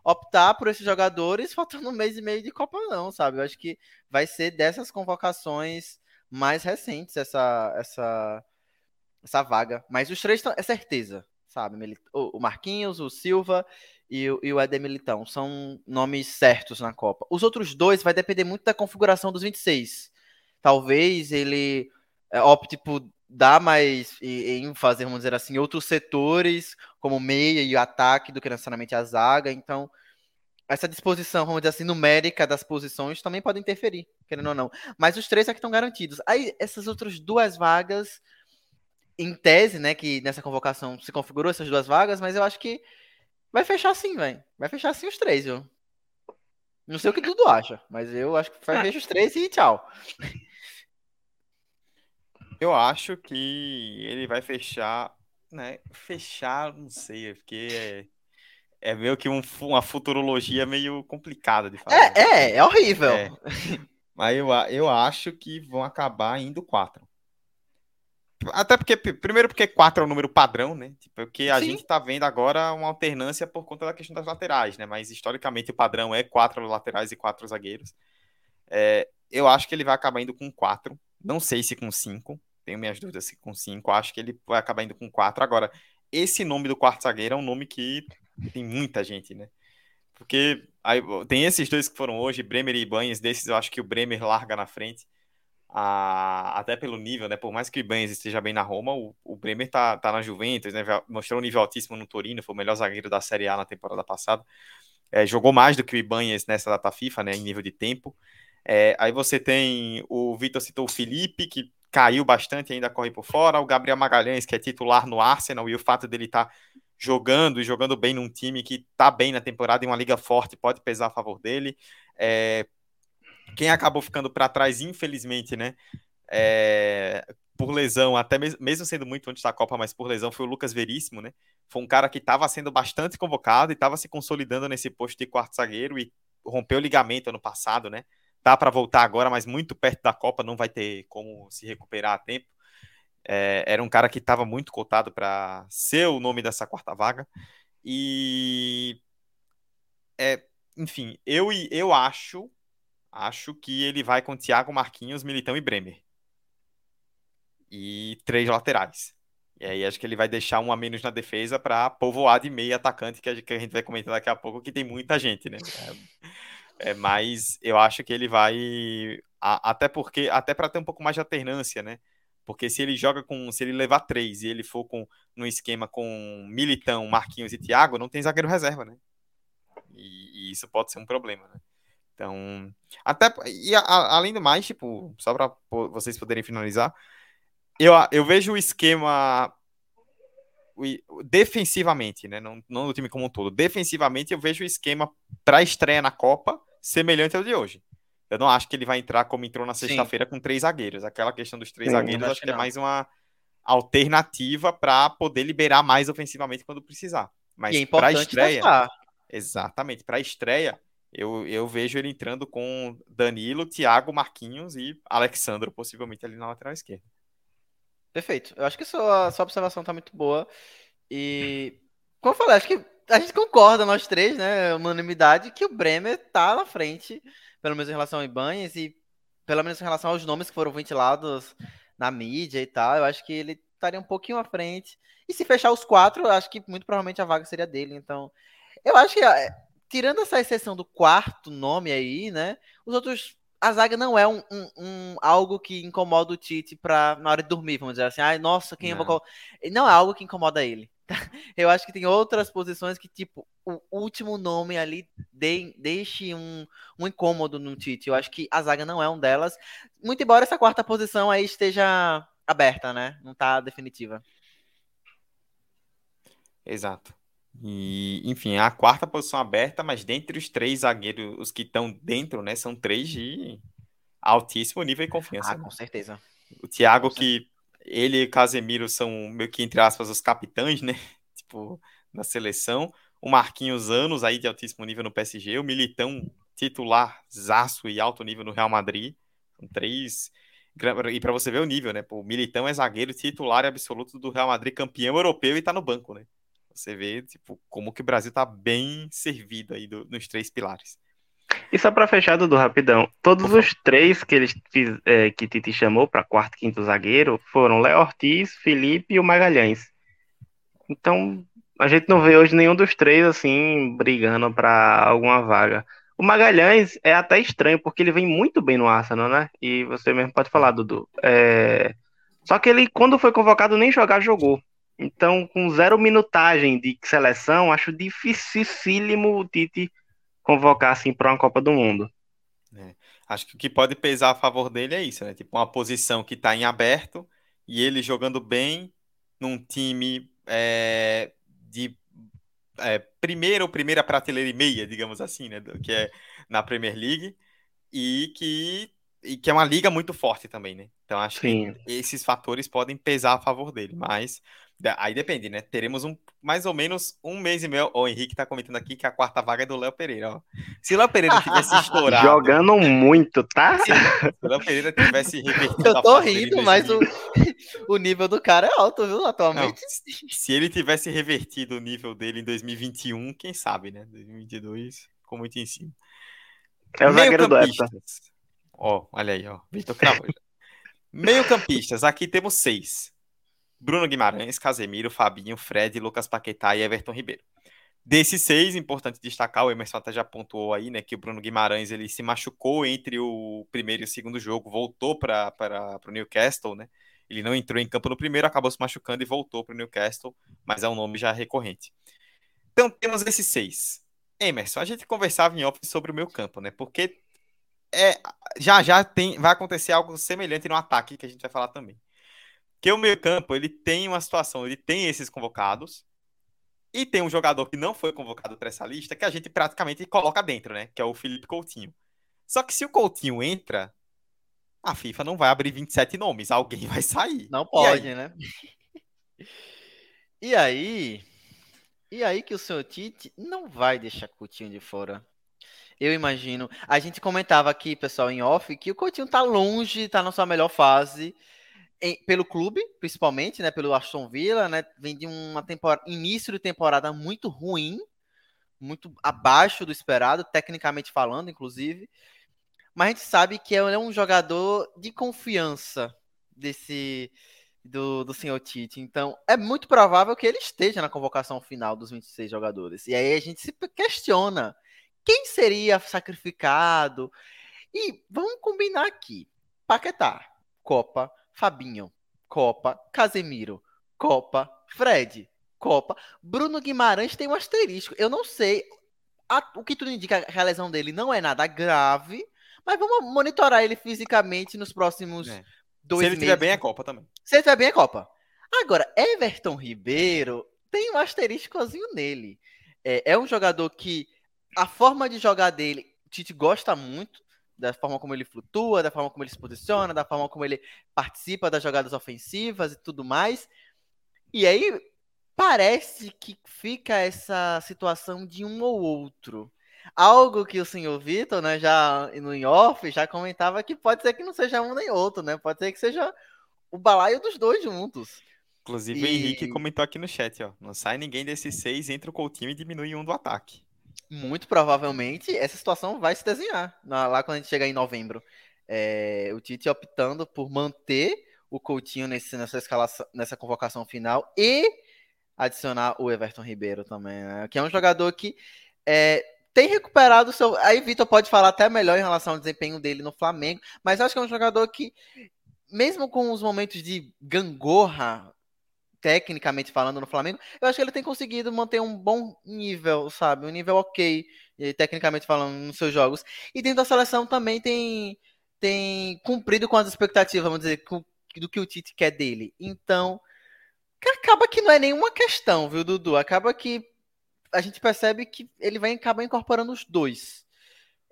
optar por esses jogadores faltando um mês e meio de Copa, não, sabe? Eu acho que vai ser dessas convocações mais recentes essa, essa, essa vaga. Mas os três é certeza, sabe? O Marquinhos, o Silva e o, e o Eder Militão são nomes certos na Copa. Os outros dois vai depender muito da configuração dos 26. Talvez ele é, opte por dar mais ênfase, vamos dizer assim, outros setores, como meia e ataque, do que necessariamente a zaga. Então, essa disposição, vamos dizer assim, numérica das posições também pode interferir, querendo ou não. Mas os três é que estão garantidos. Aí, essas outras duas vagas, em tese, né, que nessa convocação se configurou essas duas vagas, mas eu acho que vai fechar assim, velho. Vai fechar assim os três, viu? Não sei o que Dudu acha, mas eu acho que vai fechar os três e tchau. Eu acho que ele vai fechar, né? Fechar, não sei, porque é, é meio que um, uma futurologia meio complicada de falar. É, é, é horrível. É. Mas eu, eu acho que vão acabar indo quatro. Até porque, primeiro porque quatro é o número padrão, né? Tipo, porque a Sim. gente tá vendo agora uma alternância por conta da questão das laterais, né? Mas historicamente o padrão é quatro laterais e quatro zagueiros. É, eu acho que ele vai acabar indo com quatro. Não sei se com cinco. Tenho minhas dúvidas se com cinco. Acho que ele vai acabar indo com quatro. Agora, esse nome do quarto zagueiro é um nome que tem muita gente, né? Porque aí, tem esses dois que foram hoje, Bremer e Banhas. Desses eu acho que o Bremer larga na frente. Ah, até pelo nível, né? Por mais que o Ibanez esteja bem na Roma, o, o Bremer tá, tá na Juventus, né? Mostrou um nível altíssimo no Torino, foi o melhor zagueiro da Série A na temporada passada. É, jogou mais do que o Ibanez nessa data FIFA, né? Em nível de tempo. É, aí você tem o Vitor citou o Felipe, que caiu bastante, ainda corre por fora. O Gabriel Magalhães, que é titular no Arsenal, e o fato dele estar tá jogando e jogando bem num time que está bem na temporada em uma liga forte pode pesar a favor dele. É, quem acabou ficando para trás, infelizmente, né? É, por lesão, até mesmo, mesmo sendo muito antes da Copa, mas por lesão, foi o Lucas Veríssimo, né? Foi um cara que estava sendo bastante convocado e estava se consolidando nesse posto de quarto zagueiro e rompeu o ligamento ano passado, né? Dá para voltar agora, mas muito perto da Copa, não vai ter como se recuperar a tempo. É, era um cara que estava muito cotado para ser o nome dessa quarta vaga. E. É, enfim, eu, eu acho Acho que ele vai com Thiago Marquinhos, Militão e Bremer. E três laterais. E aí acho que ele vai deixar um a menos na defesa para povoar de meio atacante, que a gente vai comentar daqui a pouco, que tem muita gente, né? É, mas eu acho que ele vai. até porque, até para ter um pouco mais de alternância, né? Porque se ele joga com. Se ele levar três e ele for com no esquema com Militão, Marquinhos e Thiago, não tem zagueiro reserva, né? E, e isso pode ser um problema, né? Então, até e a, além do mais, tipo, só para vocês poderem finalizar, eu, eu vejo o esquema defensivamente, né? Não, não do time como um todo. Defensivamente, eu vejo o esquema para estreia na Copa semelhante ao de hoje. Eu não acho que ele vai entrar como entrou na sexta-feira com três zagueiros. Aquela questão dos três Sim, zagueiros, acho, que, que é mais uma alternativa para poder liberar mais ofensivamente quando precisar. Mas é para estreia, exatamente, para estreia, eu, eu vejo ele entrando com Danilo, Thiago, Marquinhos e Alexandro, possivelmente ali na lateral esquerda. Perfeito. Eu acho que sua, sua observação está muito boa. E, como eu falei, acho que a gente concorda, nós três, né? Unanimidade, que o Bremer está na frente, pelo menos em relação ao Ibanez e pelo menos em relação aos nomes que foram ventilados na mídia e tal. Eu acho que ele estaria um pouquinho à frente. E se fechar os quatro, eu acho que muito provavelmente a vaga seria dele. Então, eu acho que, é, tirando essa exceção do quarto nome aí, né? Os outros. A zaga não é um, um, um algo que incomoda o Tite pra, na hora de dormir, vamos dizer assim. Ai, nossa, quem não. eu vou Não é algo que incomoda ele. Eu acho que tem outras posições que, tipo, o último nome ali de, deixe um, um incômodo no Tite. Eu acho que a zaga não é um delas. Muito embora essa quarta posição aí esteja aberta, né? Não tá definitiva. Exato. E, enfim, a quarta posição aberta, mas dentre os três zagueiros, os que estão dentro, né, são três de altíssimo nível de confiança. Ah, com certeza. O Thiago, que ele e Casemiro são meio que, entre aspas, os capitães, né? Tipo, na seleção. O Marquinhos Anos aí de altíssimo nível no PSG. O Militão titular, zaço e alto nível no Real Madrid. São três. E para você ver o nível, né? O Militão é zagueiro titular absoluto do Real Madrid, campeão europeu e tá no banco, né? Você vê, tipo, como que o Brasil tá bem servido aí do, nos três pilares. E só para fechar, Dudu, rapidão. Todos os três que eles fiz, é, que Titi chamou para quarto, quinto zagueiro foram Léo Ortiz, Felipe e o Magalhães. Então, a gente não vê hoje nenhum dos três assim brigando para alguma vaga. O Magalhães é até estranho porque ele vem muito bem no Arsenal, né? E você mesmo pode falar, Dudu. É... Só que ele, quando foi convocado, nem jogar jogou. Então, com zero minutagem de seleção, acho dificílimo o Tite convocar assim para uma Copa do Mundo. É. Acho que o que pode pesar a favor dele é isso, né? Tipo, uma posição que está em aberto e ele jogando bem num time é, de é, primeira ou primeira prateleira e meia, digamos assim, né? Que é na Premier League e que, e que é uma liga muito forte também, né? Então acho Sim. que esses fatores podem pesar a favor dele, mas Aí depende, né? Teremos um mais ou menos um mês e meio. O Henrique tá comentando aqui que a quarta vaga é do Léo Pereira, ó. Se o Léo Pereira tivesse estourado. Jogando muito, tá? Se, o Léo Pereira tivesse revertido. Eu tô rindo, mas o, o nível do cara é alto, viu, atualmente. Não, se ele tivesse revertido o nível dele em 2021, quem sabe, né? 2022, ficou muito em cima. É o zagueiro do Everton. Ó, olha aí, ó. Vitor Cravo. Meio campistas, aqui temos seis. Bruno Guimarães, Casemiro, Fabinho, Fred, Lucas Paquetá e Everton Ribeiro. Desses seis, importante destacar, o Emerson até já pontuou aí, né, que o Bruno Guimarães ele se machucou entre o primeiro e o segundo jogo, voltou para o Newcastle, né? Ele não entrou em campo no primeiro, acabou se machucando e voltou para o Newcastle, mas é um nome já recorrente. Então temos esses seis. Emerson, a gente conversava em off sobre o meu campo, né? Porque é, já já tem, vai acontecer algo semelhante no ataque que a gente vai falar também. Que o meio campo, ele tem uma situação, ele tem esses convocados, e tem um jogador que não foi convocado para essa lista, que a gente praticamente coloca dentro, né? Que é o Felipe Coutinho. Só que se o Coutinho entra, a FIFA não vai abrir 27 nomes, alguém vai sair. Não pode, né? E aí, e aí que o seu Tite não vai deixar Coutinho de fora. Eu imagino. A gente comentava aqui, pessoal, em off, que o Coutinho tá longe, tá na sua melhor fase em, pelo clube, principalmente, né, pelo Aston Villa, né, vem de uma temporada, início de temporada muito ruim, muito abaixo do esperado, tecnicamente falando, inclusive. Mas a gente sabe que ele é um jogador de confiança desse do, do senhor Tite. Então, é muito provável que ele esteja na convocação final dos 26 jogadores. E aí a gente se questiona quem seria sacrificado. E vamos combinar aqui. Paquetá, Copa, Fabinho, Copa, Casemiro, Copa, Fred, Copa. Bruno Guimarães tem um asterisco. Eu não sei. A, o que tudo indica que a lesão dele não é nada grave, mas vamos monitorar ele fisicamente nos próximos é. dois meses. Se ele estiver bem, é Copa também. Se ele estiver bem, é Copa. Agora, Everton Ribeiro tem um asteriscozinho nele. É, é um jogador que a forma de jogar dele, Tite gosta muito da forma como ele flutua, da forma como ele se posiciona, da forma como ele participa das jogadas ofensivas e tudo mais. E aí parece que fica essa situação de um ou outro. Algo que o senhor Vitor, né, já no off, já comentava que pode ser que não seja um nem outro, né? Pode ser que seja o balaio dos dois juntos. Inclusive e... o Henrique comentou aqui no chat, ó. Não sai ninguém desses seis, entra o Coutinho e diminui um do ataque muito provavelmente essa situação vai se desenhar lá quando a gente chegar em novembro. É, o Tite optando por manter o Coutinho nesse, nessa, escalação, nessa convocação final e adicionar o Everton Ribeiro também, né? Que é um jogador que é, tem recuperado o seu. Aí Vitor pode falar até melhor em relação ao desempenho dele no Flamengo, mas acho que é um jogador que, mesmo com os momentos de gangorra, tecnicamente falando no Flamengo, eu acho que ele tem conseguido manter um bom nível, sabe? Um nível ok, tecnicamente falando, nos seus jogos. E dentro da seleção também tem, tem cumprido com as expectativas, vamos dizer, do que o Tite quer dele. Então, acaba que não é nenhuma questão, viu, Dudu? Acaba que a gente percebe que ele vai acabar incorporando os dois.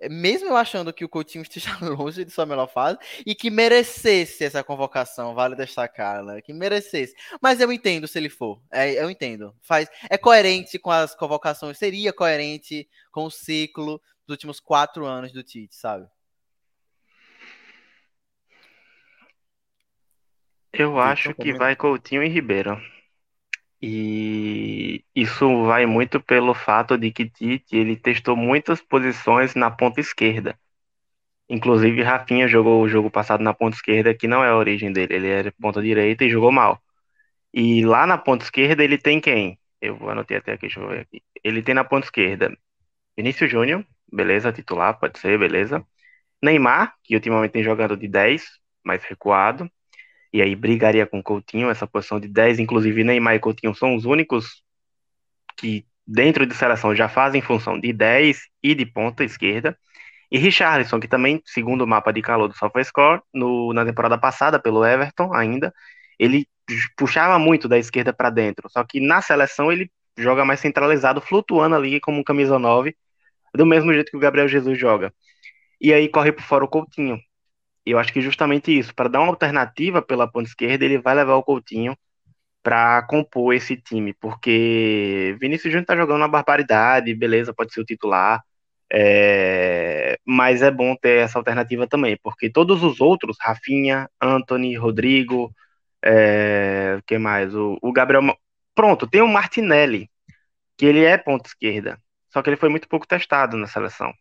É, mesmo eu achando que o Coutinho esteja longe de sua melhor fase e que merecesse essa convocação, vale destacar, né? que merecesse. Mas eu entendo se ele for, é, eu entendo. Faz, é coerente com as convocações, seria coerente com o ciclo dos últimos quatro anos do Tite, sabe? Eu acho que vai Coutinho e Ribeiro. E isso vai muito pelo fato de que Tite ele testou muitas posições na ponta esquerda. Inclusive, Rafinha jogou o jogo passado na ponta esquerda, que não é a origem dele, ele era ponta direita e jogou mal. E lá na ponta esquerda ele tem quem? Eu anotei até aqui, deixa eu ver aqui. Ele tem na ponta esquerda Vinícius Júnior, beleza, titular, pode ser, beleza. Neymar, que ultimamente tem jogado de 10, mais recuado e aí brigaria com Coutinho, essa posição de 10, inclusive Neymar e Coutinho são os únicos que dentro de seleção já fazem função de 10 e de ponta esquerda. E Richarlison, que também, segundo o mapa de calor do SofaScore, no, na temporada passada pelo Everton ainda, ele puxava muito da esquerda para dentro, só que na seleção ele joga mais centralizado, flutuando ali como um camisa 9, do mesmo jeito que o Gabriel Jesus joga. E aí corre por fora o Coutinho, eu acho que justamente isso, para dar uma alternativa pela ponta esquerda, ele vai levar o Coutinho para compor esse time, porque Vinícius Júnior tá jogando uma barbaridade, beleza, pode ser o titular, é... mas é bom ter essa alternativa também, porque todos os outros, Rafinha, Anthony, Rodrigo, é... que mais? O, o Gabriel. Pronto, tem o Martinelli, que ele é ponta esquerda, só que ele foi muito pouco testado na seleção.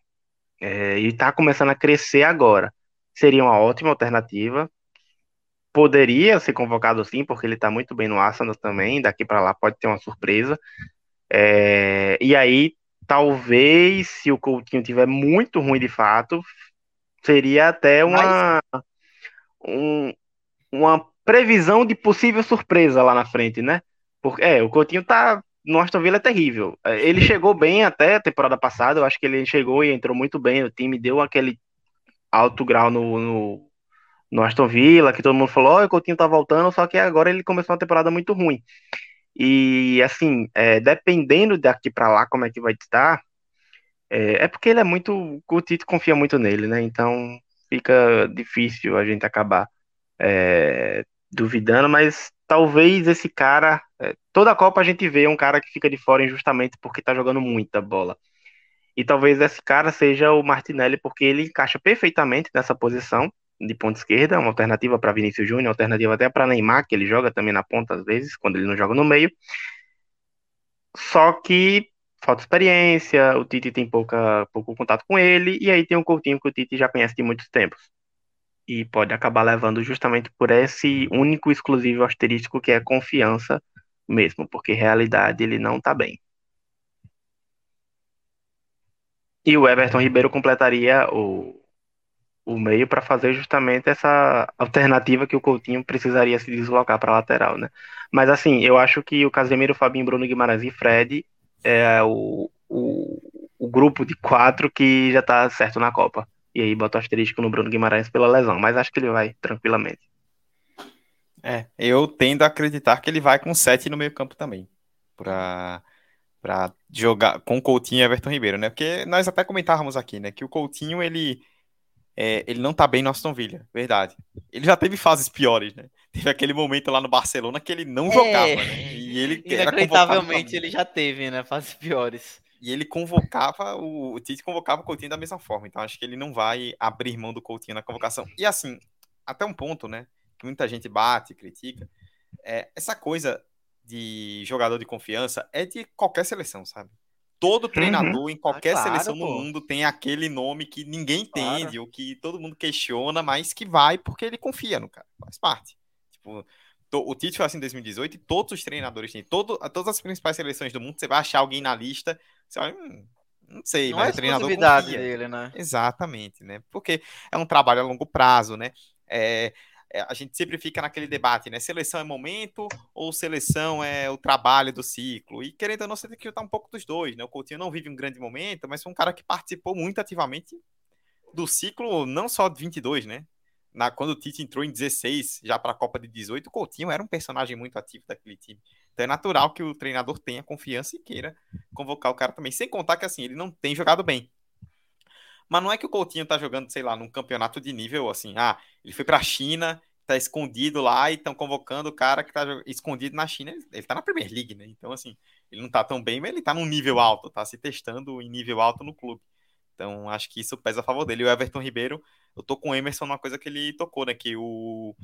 É... e tá começando a crescer agora seria uma ótima alternativa. Poderia ser convocado sim, porque ele está muito bem no Arsenal também. Daqui para lá pode ter uma surpresa. É, e aí, talvez, se o Coutinho tiver muito ruim de fato, seria até uma, Mas... um, uma previsão de possível surpresa lá na frente, né? Porque, é, o Coutinho tá no Aston Villa é terrível. É, ele chegou bem até a temporada passada, eu acho que ele chegou e entrou muito bem, o time deu aquele alto grau no, no, no Aston Villa, que todo mundo falou, oh, o Coutinho tá voltando, só que agora ele começou uma temporada muito ruim. E assim, é, dependendo daqui para lá como é que vai estar, é, é, porque ele é muito. O Tito confia muito nele, né? Então fica difícil a gente acabar é, duvidando, mas talvez esse cara. É, toda a Copa a gente vê um cara que fica de fora injustamente porque tá jogando muita bola. E talvez esse cara seja o Martinelli, porque ele encaixa perfeitamente nessa posição de ponta esquerda, uma alternativa para Vinícius Júnior, alternativa até para Neymar, que ele joga também na ponta às vezes, quando ele não joga no meio. Só que falta experiência, o Tite tem pouca, pouco contato com ele, e aí tem um Coutinho que o Tite já conhece de muitos tempos. E pode acabar levando justamente por esse único exclusivo asterístico que é confiança mesmo, porque realidade ele não tá bem. E o Everton Ribeiro completaria o, o meio para fazer justamente essa alternativa que o Coutinho precisaria se deslocar para a lateral, né? Mas assim, eu acho que o Casemiro, Fabinho, Bruno Guimarães e Fred é o, o, o grupo de quatro que já está certo na Copa. E aí bota o asterisco no Bruno Guimarães pela lesão, mas acho que ele vai tranquilamente. É, eu tendo a acreditar que ele vai com sete no meio campo também. Para para jogar com Coutinho e Everton Ribeiro, né? Porque nós até comentávamos aqui, né, que o Coutinho ele é, ele não tá bem no Aston Villa, verdade. Ele já teve fases piores, né? Teve aquele momento lá no Barcelona que ele não é, jogava, né? E ele inacreditavelmente ele já teve, né, fases piores. E ele convocava o, o Tite convocava o Coutinho da mesma forma. Então acho que ele não vai abrir mão do Coutinho na convocação. E assim, até um ponto, né, que muita gente bate, critica, é essa coisa de jogador de confiança é de qualquer seleção, sabe? Todo uhum. treinador uhum. em qualquer ah, claro, seleção pô. no mundo tem aquele nome que ninguém entende claro. ou que todo mundo questiona, mas que vai porque ele confia no cara, faz parte. Tipo, o Tite foi assim em 2018 e todos os treinadores têm. Todo, todas as principais seleções do mundo, você vai achar alguém na lista. Você vai, hum, não sei, Não mas é o treinador confia. dele, né? Exatamente, né? Porque é um trabalho a longo prazo, né? É, é, a gente sempre fica naquele debate, né? Seleção é momento ou seleção é o trabalho do ciclo? E querendo ou não, você tem que juntar um pouco dos dois, né? O Coutinho não vive um grande momento, mas foi um cara que participou muito ativamente do ciclo, não só de 22, né? Na, quando o Tite entrou em 16, já para a Copa de 18, o Coutinho era um personagem muito ativo daquele time. Então é natural que o treinador tenha confiança e queira convocar o cara também. Sem contar que assim, ele não tem jogado bem. Mas não é que o Coutinho tá jogando, sei lá, num campeonato de nível assim, ah, ele foi pra China, tá escondido lá e estão convocando o cara que tá escondido na China. Ele, ele tá na Premier League, né? Então, assim, ele não tá tão bem, mas ele tá num nível alto, tá se testando em nível alto no clube. Então, acho que isso pesa a favor dele. E o Everton Ribeiro, eu tô com o Emerson numa coisa que ele tocou, né? Que o,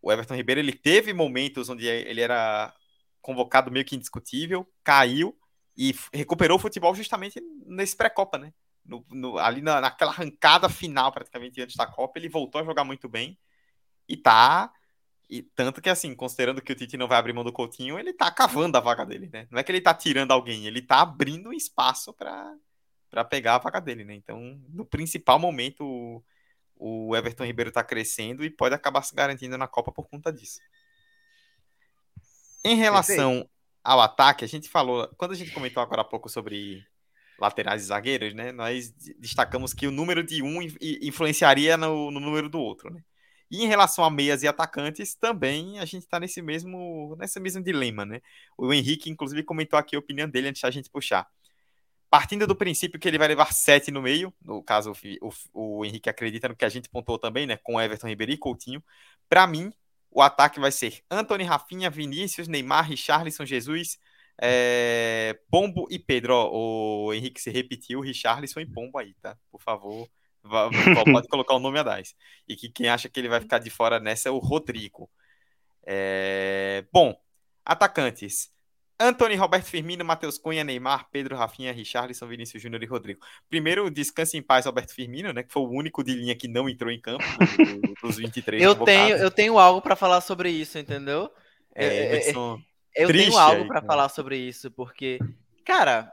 o Everton Ribeiro, ele teve momentos onde ele era convocado meio que indiscutível, caiu e recuperou o futebol justamente nesse pré-copa, né? No, no, ali na, naquela arrancada final, praticamente antes da Copa, ele voltou a jogar muito bem e tá. E tanto que, assim, considerando que o Tite não vai abrir mão do Coutinho, ele tá cavando a vaga dele, né? Não é que ele tá tirando alguém, ele tá abrindo um espaço para para pegar a vaga dele, né? Então, no principal momento, o, o Everton Ribeiro tá crescendo e pode acabar se garantindo na Copa por conta disso. Em relação ao ataque, a gente falou, quando a gente comentou agora há pouco sobre laterais e zagueiros, né? Nós destacamos que o número de um influenciaria no, no número do outro, né? E em relação a meias e atacantes, também a gente está nesse mesmo, nesse mesmo dilema, né? O Henrique, inclusive, comentou aqui a opinião dele antes da gente puxar. Partindo do princípio que ele vai levar sete no meio, no caso o, o, Henrique acredita no que a gente pontuou também, né? Com Everton Ribeiro e Coutinho. Para mim, o ataque vai ser Anthony, Rafinha, Vinícius, Neymar, Richarlison, Jesus, é, Pombo e Pedro. Ó, o Henrique se repetiu, Richarlison e Pombo aí, tá? Por favor, pode colocar o nome a 10. E que quem acha que ele vai ficar de fora nessa é o Rodrigo. É... Bom, atacantes. Anthony, Roberto Firmino, Matheus Cunha, Neymar, Pedro, Rafinha, Richarlison, Vinícius Júnior e Rodrigo. Primeiro, descanse em paz, Roberto Firmino, né? Que foi o único de linha que não entrou em campo dos 23 eu tenho Eu tenho algo para falar sobre isso, entendeu? É, é, eu tenho algo para falar sobre isso, porque, cara,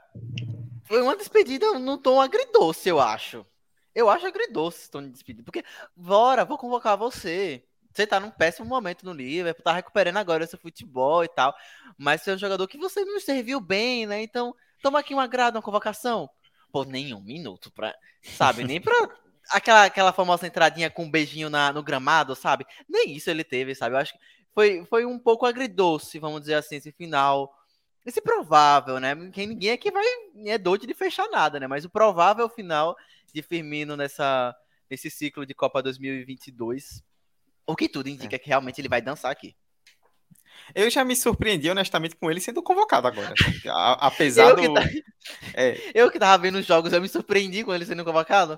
foi uma despedida no tom agridoce, eu acho. Eu acho agridoce esse tom de despedida. Porque, bora, vou convocar você. Você tá num péssimo momento no Liverpool, tá recuperando agora seu futebol e tal. Mas você é um jogador que você não serviu bem, né? Então, toma aqui um agrado, uma convocação. Pô, nem um minuto pra. Sabe, nem pra. Aquela, aquela famosa entradinha com um beijinho na, no gramado, sabe? Nem isso ele teve, sabe? Eu acho que foi, foi um pouco agridoce, vamos dizer assim, esse final. Esse provável, né? Quem ninguém aqui vai é doido de fechar nada, né? Mas o provável final de Firmino nessa, nesse ciclo de Copa 2022. O que tudo indica é. que realmente ele vai dançar aqui. Eu já me surpreendi, honestamente, com ele sendo convocado agora. Apesar eu do. Tá... é. Eu que tava vendo os jogos, eu me surpreendi com ele sendo convocado.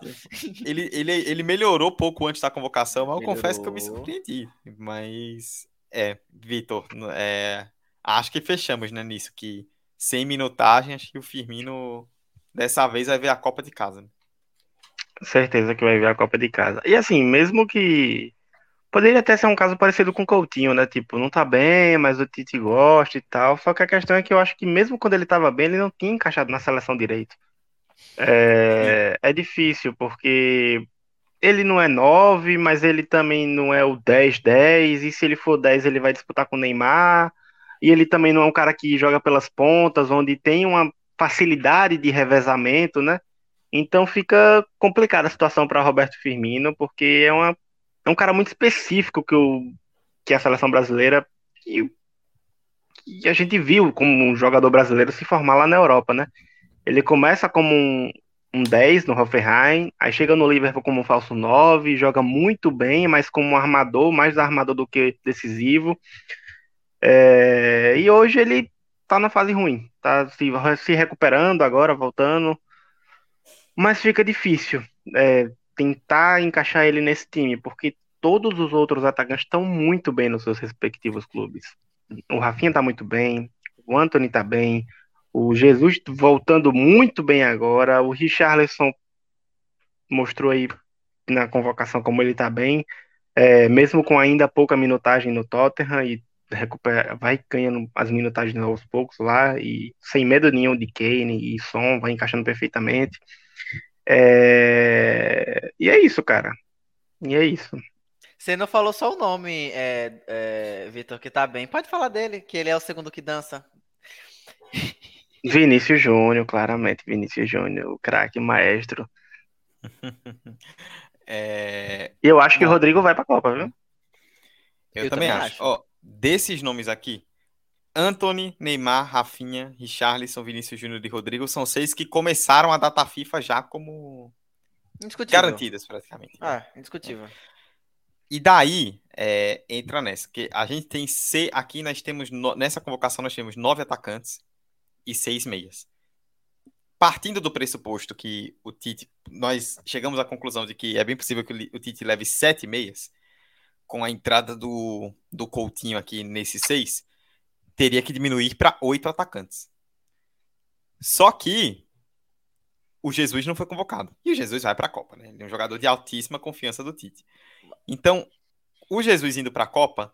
Ele, ele, ele melhorou pouco antes da convocação, mas melhorou. eu confesso que eu me surpreendi. Mas. É, Vitor, é, acho que fechamos né, nisso, que sem minutagem, acho que o Firmino dessa vez vai ver a Copa de casa. Né? Certeza que vai ver a Copa de casa. E assim, mesmo que. Poderia até ser um caso parecido com o Coutinho, né? Tipo, não tá bem, mas o Tite gosta e tal. Só que a questão é que eu acho que mesmo quando ele tava bem, ele não tinha encaixado na seleção direito. É, é difícil, porque ele não é 9, mas ele também não é o 10-10. E se ele for 10, ele vai disputar com o Neymar. E ele também não é um cara que joga pelas pontas, onde tem uma facilidade de revezamento, né? Então fica complicada a situação para Roberto Firmino, porque é, uma, é um cara muito específico que, o, que a seleção brasileira que, que a gente viu como um jogador brasileiro se formar lá na Europa, né? Ele começa como um, um 10 no Hoffenheim, aí chega no Liverpool como um falso 9, joga muito bem, mas como um armador, mais armador do que decisivo. É, e hoje ele tá na fase ruim, tá se, se recuperando agora, voltando, mas fica difícil é, tentar encaixar ele nesse time, porque todos os outros atacantes estão muito bem nos seus respectivos clubes. O Rafinha tá muito bem, o Anthony tá bem, o Jesus voltando muito bem agora. O Richarlison mostrou aí na convocação como ele tá bem. é, mesmo com ainda pouca minutagem no Tottenham e recupera, vai ganhando as minutagens aos poucos lá e sem medo nenhum de Kane e Son, vai encaixando perfeitamente. É... E é isso, cara. E é isso. Você não falou só o nome, é, é, Vitor, que tá bem. Pode falar dele, que ele é o segundo que dança. Vinícius Júnior, claramente. Vinícius Júnior, o craque maestro. é... E eu acho que o Rodrigo vai pra Copa, viu? Eu, eu também, também, acho. acho. desses nomes aqui, Anthony, Neymar, Rafinha, Richarlison, Vinícius Júnior e Rodrigo são seis que começaram a data FIFA já como garantidas, praticamente. Ah, indiscutível. E daí é, entra nessa, que a gente tem C, aqui nós temos, no, nessa convocação nós temos nove atacantes e seis meias. Partindo do pressuposto que o Tite, nós chegamos à conclusão de que é bem possível que o Tite leve sete meias, com a entrada do, do Coutinho aqui nesses seis, teria que diminuir para oito atacantes. Só que o Jesus não foi convocado. E o Jesus vai para a Copa, né? Ele é um jogador de altíssima confiança do Tite. Então, o Jesus indo para a Copa,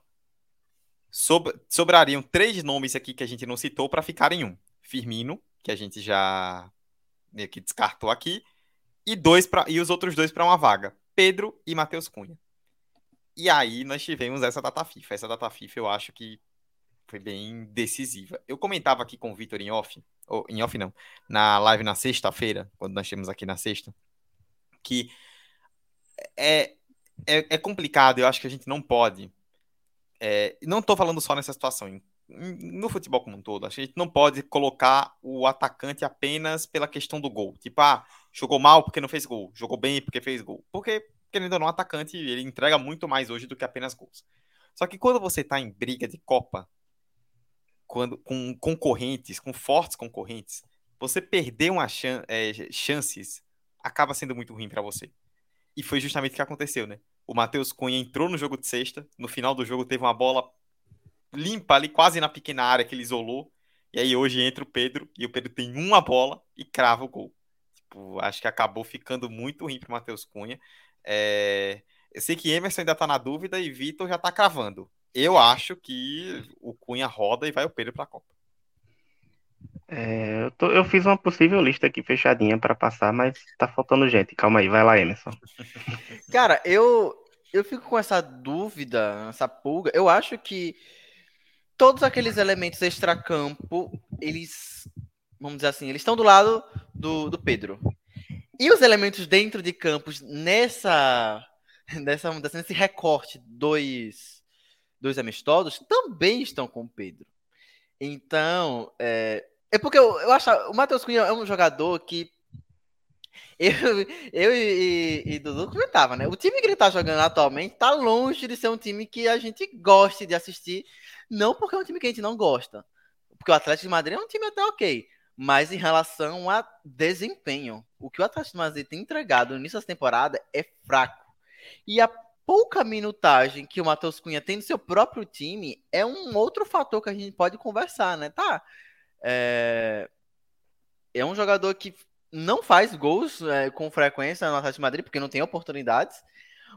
sobrariam três nomes aqui que a gente não citou para ficar em um. Firmino, que a gente já meio que descartou aqui, e dois pra, e os outros dois para uma vaga, Pedro e Matheus Cunha. E aí nós tivemos essa data FIFA. Essa data FIFA eu acho que foi bem decisiva. Eu comentava aqui com o Vitor em off, ou em off não, na live na sexta-feira, quando nós temos aqui na sexta, que é, é, é complicado, eu acho que a gente não pode. É, não estou falando só nessa situação, no futebol como um todo, a gente não pode colocar o atacante apenas pela questão do gol. Tipo, ah, jogou mal porque não fez gol, jogou bem porque fez gol. Porque, querendo ou não, o atacante ele entrega muito mais hoje do que apenas gols. Só que quando você está em briga de Copa, quando com concorrentes, com fortes concorrentes, você perder uma chan é, chances acaba sendo muito ruim para você. E foi justamente o que aconteceu, né? O Matheus Cunha entrou no jogo de sexta, no final do jogo teve uma bola limpa ali, quase na pequena área que ele isolou. E aí hoje entra o Pedro e o Pedro tem uma bola e crava o gol. Tipo, acho que acabou ficando muito ruim pro Matheus Cunha. É... Eu sei que Emerson ainda tá na dúvida e Vitor já tá cravando. Eu acho que o Cunha roda e vai o Pedro pra Copa. É, eu, tô, eu, fiz uma possível lista aqui fechadinha para passar, mas tá faltando gente. Calma aí, vai lá, Emerson. Cara, eu eu fico com essa dúvida, essa pulga. Eu acho que todos aqueles elementos extracampo, eles, vamos dizer assim, eles estão do lado do, do Pedro. E os elementos dentro de campos nessa, nessa nesse recorte dois, dois amistosos também estão com o Pedro. Então, é, é porque eu, eu acho o Matheus Cunha é um jogador que eu, eu e, e, e Dudu comentava, né? O time que ele tá jogando atualmente tá longe de ser um time que a gente goste de assistir, não porque é um time que a gente não gosta. Porque o Atlético de Madrid é um time até ok, mas em relação a desempenho, o que o Atlético de Madrid tem entregado no início da temporada é fraco. E a pouca minutagem que o Matheus Cunha tem no seu próprio time é um outro fator que a gente pode conversar, né? Tá, é, é um jogador que não faz gols é, com frequência no Atlético de Madrid, porque não tem oportunidades,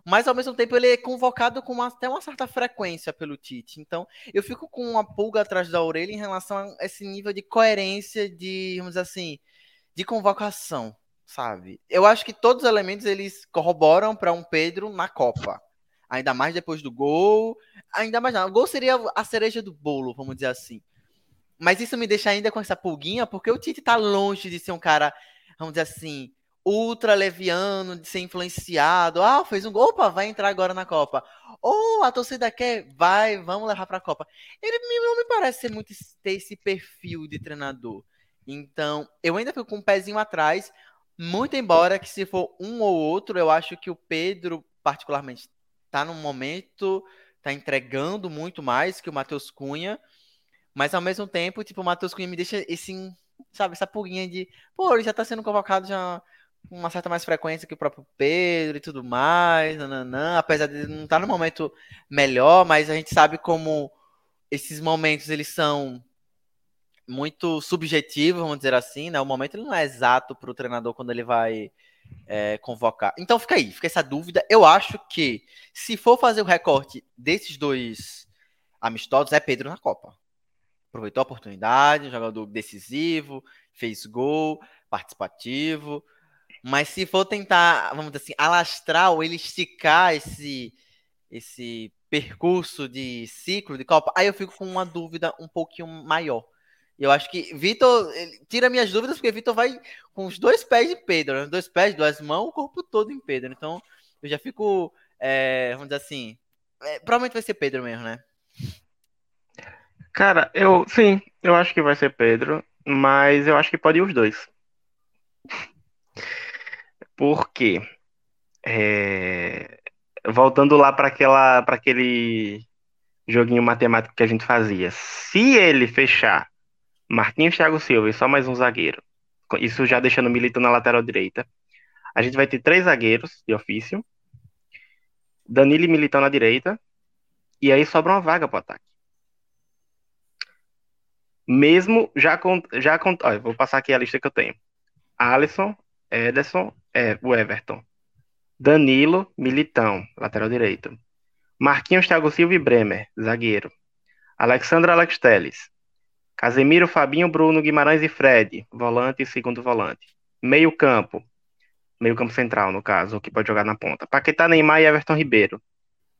mas ao mesmo tempo ele é convocado com uma, até uma certa frequência pelo Tite. Então eu fico com uma pulga atrás da orelha em relação a esse nível de coerência, de, vamos dizer assim, de convocação, sabe? Eu acho que todos os elementos eles corroboram para um Pedro na Copa. Ainda mais depois do gol, ainda mais não. O gol seria a cereja do bolo, vamos dizer assim. Mas isso me deixa ainda com essa pulguinha, porque o Tite tá longe de ser um cara, vamos dizer assim, ultra leviano, de ser influenciado. Ah, fez um gol, opa, vai entrar agora na Copa. Ou a torcida quer, vai, vamos levar pra Copa. Ele não me parece ser muito ter esse perfil de treinador. Então, eu ainda fico com um pezinho atrás, muito embora que se for um ou outro, eu acho que o Pedro, particularmente, tá num momento, tá entregando muito mais que o Matheus Cunha. Mas ao mesmo tempo, tipo, o Matheus Cunha me deixa esse, sabe, essa pulguinha de, pô, ele já tá sendo convocado já uma certa mais frequência que o próprio Pedro e tudo mais, nananã, apesar de não estar tá no momento melhor, mas a gente sabe como esses momentos eles são muito subjetivos, vamos dizer assim, né? O momento ele não é exato para o treinador quando ele vai é, convocar. Então fica aí, fica essa dúvida. Eu acho que se for fazer o recorte desses dois amistosos, é Pedro na Copa. Aproveitou a oportunidade, jogador decisivo, fez gol, participativo. Mas se for tentar, vamos dizer assim, alastrar ou ele esticar esse, esse percurso de ciclo de Copa, aí eu fico com uma dúvida um pouquinho maior. Eu acho que Vitor tira minhas dúvidas, porque Vitor vai com os dois pés em Pedro, né? dois pés, duas mãos, o corpo todo em Pedro. Então eu já fico, é, vamos dizer assim, é, provavelmente vai ser Pedro mesmo, né? Cara, eu sim, eu acho que vai ser Pedro, mas eu acho que pode ir os dois. Porque é, voltando lá para aquela para aquele joguinho matemático que a gente fazia. Se ele fechar Marquinhos Thiago Silva e só mais um zagueiro, isso já deixando Milito na lateral direita. A gente vai ter três zagueiros de ofício, Danilo e Militão na direita, e aí sobra uma vaga para ataque. Mesmo já com. Já com ó, vou passar aqui a lista que eu tenho: Alisson, Ederson, é, o Everton, Danilo, Militão, lateral direito. Marquinhos, Thiago Silva e Bremer, zagueiro. Alexandre Alex Teles. Casemiro, Fabinho, Bruno, Guimarães e Fred, volante e segundo volante. Meio campo, meio campo central, no caso, que pode jogar na ponta. Paquetá, Neymar e Everton Ribeiro.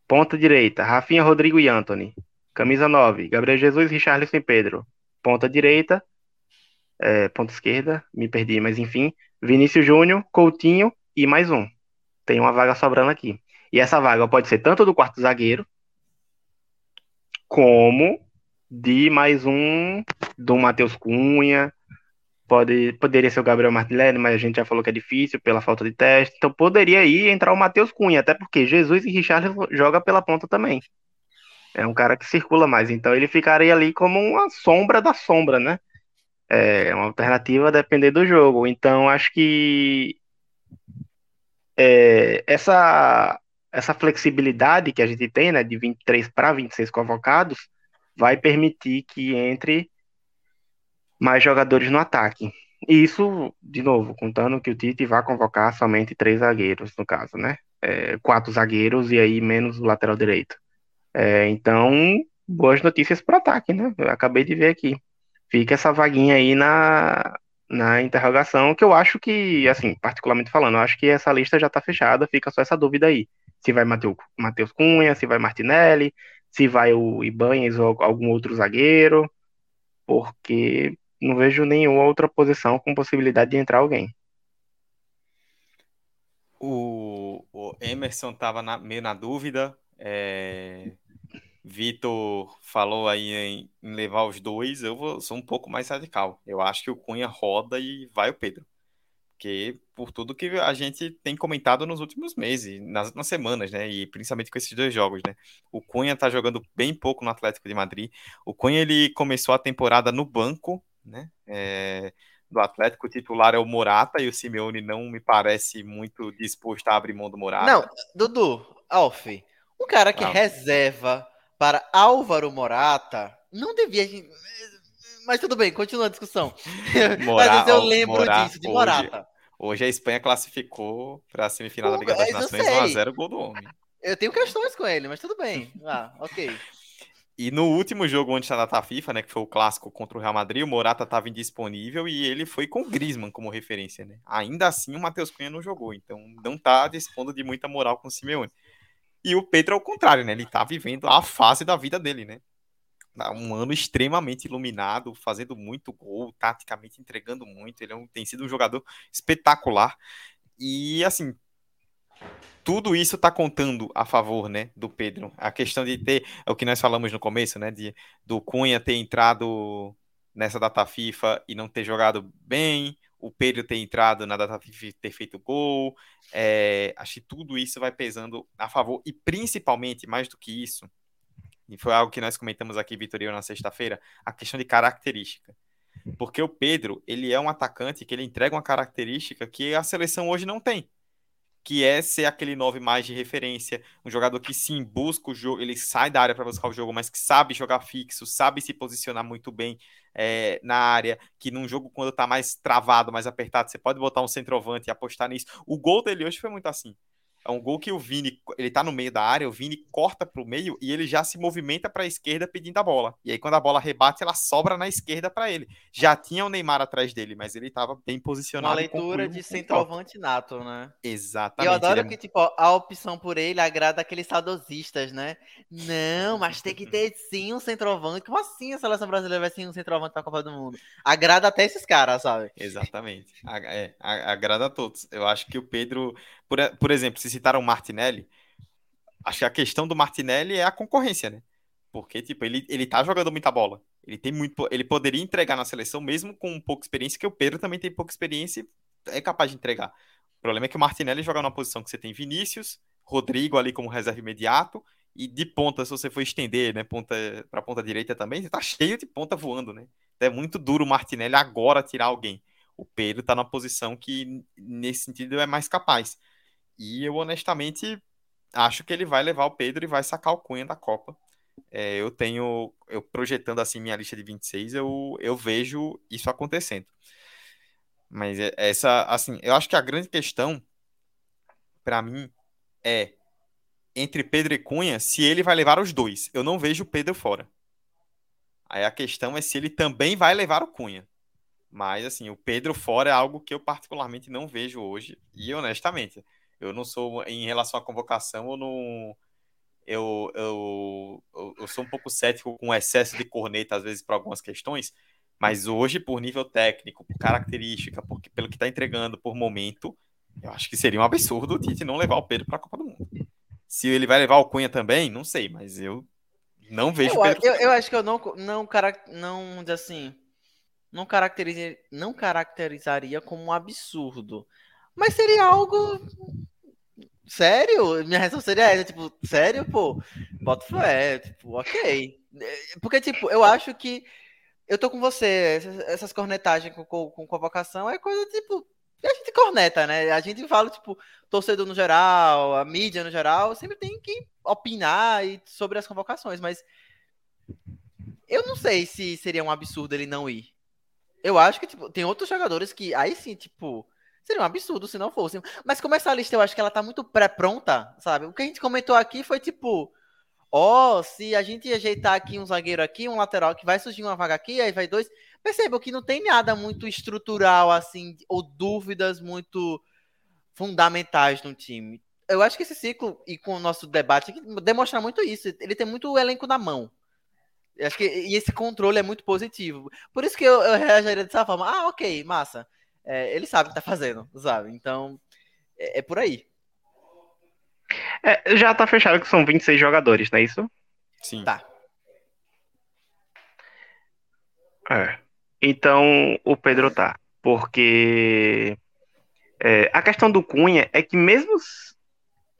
Ponta direita, Rafinha, Rodrigo e Anthony. Camisa 9, Gabriel Jesus, Richarlison e Pedro. Ponta direita, é, ponta esquerda, me perdi, mas enfim. Vinícius Júnior, Coutinho e mais um. Tem uma vaga sobrando aqui. E essa vaga pode ser tanto do quarto zagueiro, como de mais um do Matheus Cunha. Pode, poderia ser o Gabriel Martinelli, mas a gente já falou que é difícil pela falta de teste. Então poderia ir entrar o Matheus Cunha, até porque Jesus e Richard joga pela ponta também. É um cara que circula mais, então ele ficaria ali como uma sombra da sombra, né? É uma alternativa a depender do jogo. Então acho que é, essa essa flexibilidade que a gente tem, né, de 23 para 26 convocados, vai permitir que entre mais jogadores no ataque. E isso, de novo, contando que o Tite vai convocar somente três zagueiros, no caso, né? É, quatro zagueiros e aí menos o lateral direito. É, então, boas notícias para o ataque, né? Eu acabei de ver aqui. Fica essa vaguinha aí na, na interrogação, que eu acho que, assim, particularmente falando, eu acho que essa lista já está fechada, fica só essa dúvida aí. Se vai Matheus Cunha, se vai Martinelli, se vai o Ibanez ou algum outro zagueiro, porque não vejo nenhuma outra posição com possibilidade de entrar alguém. O, o Emerson estava meio na dúvida. É... Vitor falou aí em, em, levar os dois. Eu vou, sou um pouco mais radical. Eu acho que o Cunha roda e vai o Pedro. Porque por tudo que a gente tem comentado nos últimos meses, nas, nas semanas, né? E principalmente com esses dois jogos, né? O Cunha tá jogando bem pouco no Atlético de Madrid. O Cunha ele começou a temporada no banco né? É, do Atlético, o titular é o Morata e o Simeone não me parece muito disposto a abrir mão do Morata. Não, Dudu, Alf, um cara que reserva para Álvaro Morata não devia. Mas tudo bem, continua a discussão. Mora... Mas eu lembro Morata, disso, de Morata. Hoje, hoje, a Espanha classificou para a semifinal da Liga das Nações 1x0 gol do homem. Eu tenho questões com ele, mas tudo bem. Ah, ok. E no último jogo antes da data FIFA, né, que foi o clássico contra o Real Madrid, o Morata estava indisponível e ele foi com o Griezmann como referência, né? Ainda assim, o Matheus Cunha não jogou, então não está dispondo de muita moral com o Simeone. E o Pedro ao contrário, né? Ele está vivendo a fase da vida dele, né? Tá um ano extremamente iluminado, fazendo muito gol, taticamente entregando muito. Ele é um, tem sido um jogador espetacular. E assim, tudo isso está contando a favor, né, do Pedro. A questão de ter, é o que nós falamos no começo, né, de do Cunha ter entrado nessa data FIFA e não ter jogado bem, o Pedro ter entrado na data FIFA e ter feito gol. É, acho que tudo isso vai pesando a favor e principalmente mais do que isso. E foi algo que nós comentamos aqui, Vitor, na sexta-feira, a questão de característica. Porque o Pedro, ele é um atacante que ele entrega uma característica que a seleção hoje não tem que é ser aquele 9 mais de referência, um jogador que sim busca o jogo, ele sai da área para buscar o jogo, mas que sabe jogar fixo, sabe se posicionar muito bem é, na área, que num jogo quando tá mais travado, mais apertado, você pode botar um centroavante e apostar nisso. O gol dele hoje foi muito assim. É um gol que o Vini, ele tá no meio da área, o Vini corta pro meio e ele já se movimenta para a esquerda pedindo a bola. E aí quando a bola rebate, ela sobra na esquerda para ele. Já tinha o Neymar atrás dele, mas ele tava bem posicionado. Uma leitura de centroavante nato, né? Exatamente. E eu adoro é... que tipo, a opção por ele agrada aqueles saudosistas, né? Não, mas tem que ter sim um centroavante. Como assim a seleção brasileira vai ser um centroavante pra Copa do Mundo? Agrada até esses caras, sabe? Exatamente. É, agrada a todos. Eu acho que o Pedro por, por exemplo, se citaram Martinelli, acho que a questão do Martinelli é a concorrência, né? Porque, tipo, ele, ele tá jogando muita bola. Ele tem muito. Ele poderia entregar na seleção, mesmo com pouca experiência, que o Pedro também tem pouca experiência e é capaz de entregar. O problema é que o Martinelli joga numa posição que você tem Vinícius, Rodrigo ali como reserva imediato, e de ponta, se você for estender, né, ponta para ponta direita também, você tá cheio de ponta voando, né? Então é muito duro o Martinelli agora tirar alguém. O Pedro tá numa posição que, nesse sentido, é mais capaz. E eu honestamente acho que ele vai levar o Pedro e vai sacar o Cunha da Copa. É, eu tenho, eu projetando assim minha lista de 26, eu, eu vejo isso acontecendo. Mas é, essa, assim, eu acho que a grande questão para mim é entre Pedro e Cunha, se ele vai levar os dois. Eu não vejo o Pedro fora. Aí a questão é se ele também vai levar o Cunha. Mas assim, o Pedro fora é algo que eu particularmente não vejo hoje e honestamente, eu não sou, em relação à convocação, eu não. Eu, eu, eu, sou um pouco cético com excesso de corneta, às vezes, para algumas questões, mas hoje, por nível técnico, por característica, porque, pelo que está entregando por momento, eu acho que seria um absurdo o Tite não levar o Pedro para a Copa do Mundo. Se ele vai levar o Cunha também, não sei, mas eu não vejo eu, Pedro. Eu, eu, acho que eu não, não, cara, não assim, não, caracterizaria, não caracterizaria como um absurdo. Mas seria algo. Sério? Minha reação seria essa, tipo, sério, pô? Bota fé, tipo, ok. Porque, tipo, eu acho que. Eu tô com você, essas, cornetagens com, com, com convocação é coisa, tipo, a gente corneta, né? A gente fala, tipo, torcedor no geral, a mídia no geral, sempre tem que opinar sobre as convocações, mas eu não sei se seria um absurdo ele não ir. Eu acho que, tipo, tem outros jogadores que aí sim, tipo, Seria um absurdo se não fosse. Mas como essa lista eu acho que ela tá muito pré-pronta, sabe? O que a gente comentou aqui foi tipo, ó, oh, se a gente ajeitar aqui um zagueiro aqui, um lateral que vai surgir uma vaga aqui, aí vai dois. Perceba que não tem nada muito estrutural assim, ou dúvidas muito fundamentais no time. Eu acho que esse ciclo, e com o nosso debate demonstra muito isso. Ele tem muito elenco na mão. Eu acho que e esse controle é muito positivo. Por isso que eu, eu reagiria dessa forma. Ah, ok, massa é, ele sabe o que tá fazendo, sabe? Então, é, é por aí. É, já tá fechado que são 26 jogadores, não é isso? Sim. Tá. É. Então, o Pedro tá. Porque é, a questão do Cunha é que mesmo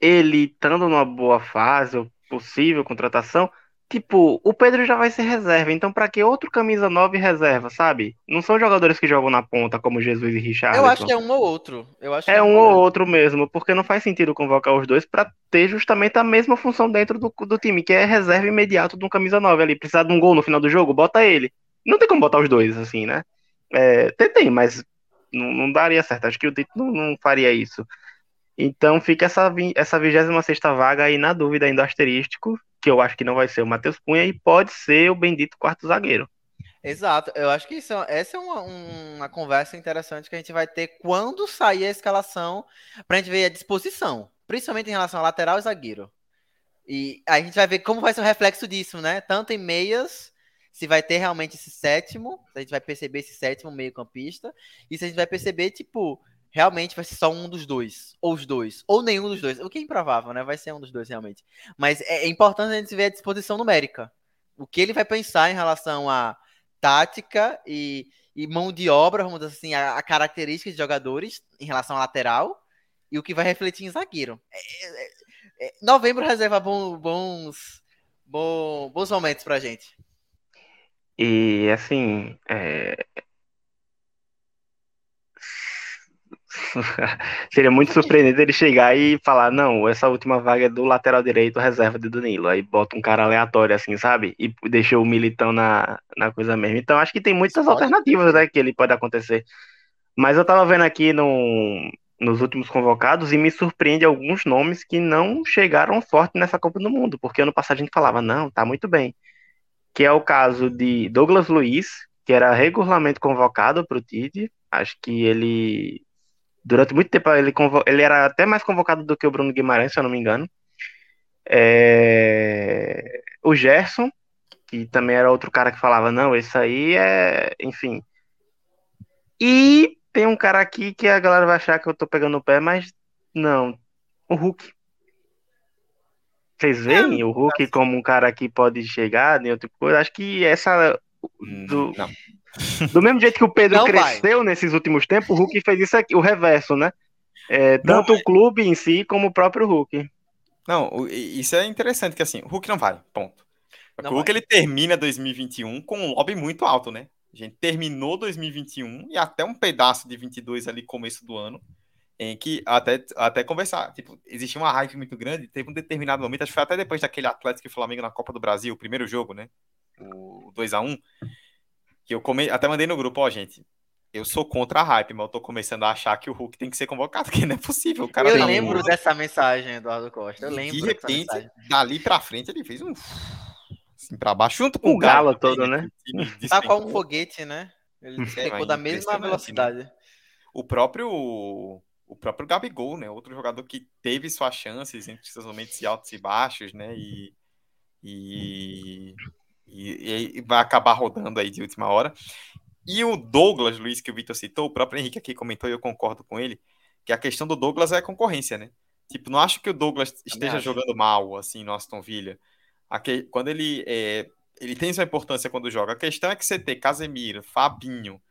ele estando numa boa fase, ou possível contratação, Tipo, o Pedro já vai ser reserva, então para que outro camisa 9 reserva, sabe? Não são jogadores que jogam na ponta como Jesus e Richard. Eu acho que é um ou outro. Eu acho é, é um ou outro mesmo, porque não faz sentido convocar os dois para ter justamente a mesma função dentro do, do time, que é reserva imediato de um camisa 9 ali. Precisar de um gol no final do jogo, bota ele. Não tem como botar os dois, assim, né? É, tem, tem, mas não, não daria certo. Acho que o Tito não, não faria isso. Então fica essa, essa 26 vaga aí na dúvida ainda asterístico, que eu acho que não vai ser o Matheus Cunha e pode ser o bendito quarto zagueiro. Exato, eu acho que isso, essa é uma, uma conversa interessante que a gente vai ter quando sair a escalação, para a gente ver a disposição, principalmente em relação a lateral e zagueiro. E a gente vai ver como vai ser o reflexo disso, né? Tanto em meias, se vai ter realmente esse sétimo, a gente vai perceber esse sétimo meio-campista, e se a gente vai perceber, tipo, realmente vai ser só um dos dois, ou os dois, ou nenhum dos dois. O que é improvável, né? Vai ser um dos dois realmente. Mas é, é importante a gente ver a disposição numérica. O que ele vai pensar em relação a tática e, e mão de obra, vamos dizer assim, a, a características de jogadores em relação à lateral e o que vai refletir em zagueiro. É, é, é novembro reserva bons, bons, bons, bons momentos pra gente. E assim, é, seria muito surpreendente ele chegar e falar, não, essa última vaga é do lateral direito, reserva de Danilo. Aí bota um cara aleatório, assim, sabe? E deixa o Militão na, na coisa mesmo. Então acho que tem muitas pode. alternativas, né, que ele pode acontecer. Mas eu tava vendo aqui no, nos últimos convocados e me surpreende alguns nomes que não chegaram forte nessa Copa do Mundo, porque ano passado a gente falava, não, tá muito bem. Que é o caso de Douglas Luiz, que era regularmente convocado para o Tite. Acho que ele, durante muito tempo, ele, ele era até mais convocado do que o Bruno Guimarães, se eu não me engano. É... O Gerson, que também era outro cara que falava, não, esse aí é, enfim. E tem um cara aqui que a galera vai achar que eu tô pegando o pé, mas não, o Hulk. Vocês veem o Hulk como um cara que pode chegar em outra coisa? Acho que essa Hum, do, não. Do mesmo jeito que o Pedro não cresceu vai. nesses últimos tempos, o Hulk fez isso aqui, o reverso, né? É, tanto não, o clube em si como o próprio Hulk. Não, isso é interessante, que assim, o Hulk não vai, ponto. o Hulk ele termina 2021 com um lobby muito alto, né? A gente terminou 2021 e até um pedaço de 22 ali, começo do ano, em que até, até conversar, tipo, existia uma hype muito grande, teve um determinado momento, acho que foi até depois daquele Atlético e Flamengo na Copa do Brasil, o primeiro jogo, né? o 2x1, que eu come... até mandei no grupo, ó, gente, eu sou contra a hype, mas eu tô começando a achar que o Hulk tem que ser convocado, que não é possível. O cara eu tá lembro muito... dessa mensagem, Eduardo Costa. Eu lembro. De repente, dali pra frente, ele fez um. Assim, pra baixo, junto com o, galo, galo todo, né? Tá com um foguete, né? Ele ficou da mesma né? velocidade. Né? O próprio. O próprio Gabigol, né? Outro jogador que teve suas chances entre seus momentos altos e baixos, né? E. E e, e, vai acabar rodando aí de última hora. E o Douglas, Luiz, que o Vitor citou, o próprio Henrique aqui comentou e eu concordo com ele, que a questão do Douglas é a concorrência, né? Tipo, não acho que o Douglas esteja jogando mal, assim, no Aston Villa. Aqui, quando ele, é, ele tem sua importância quando joga. A questão é que você tem Casemiro, Fabinho,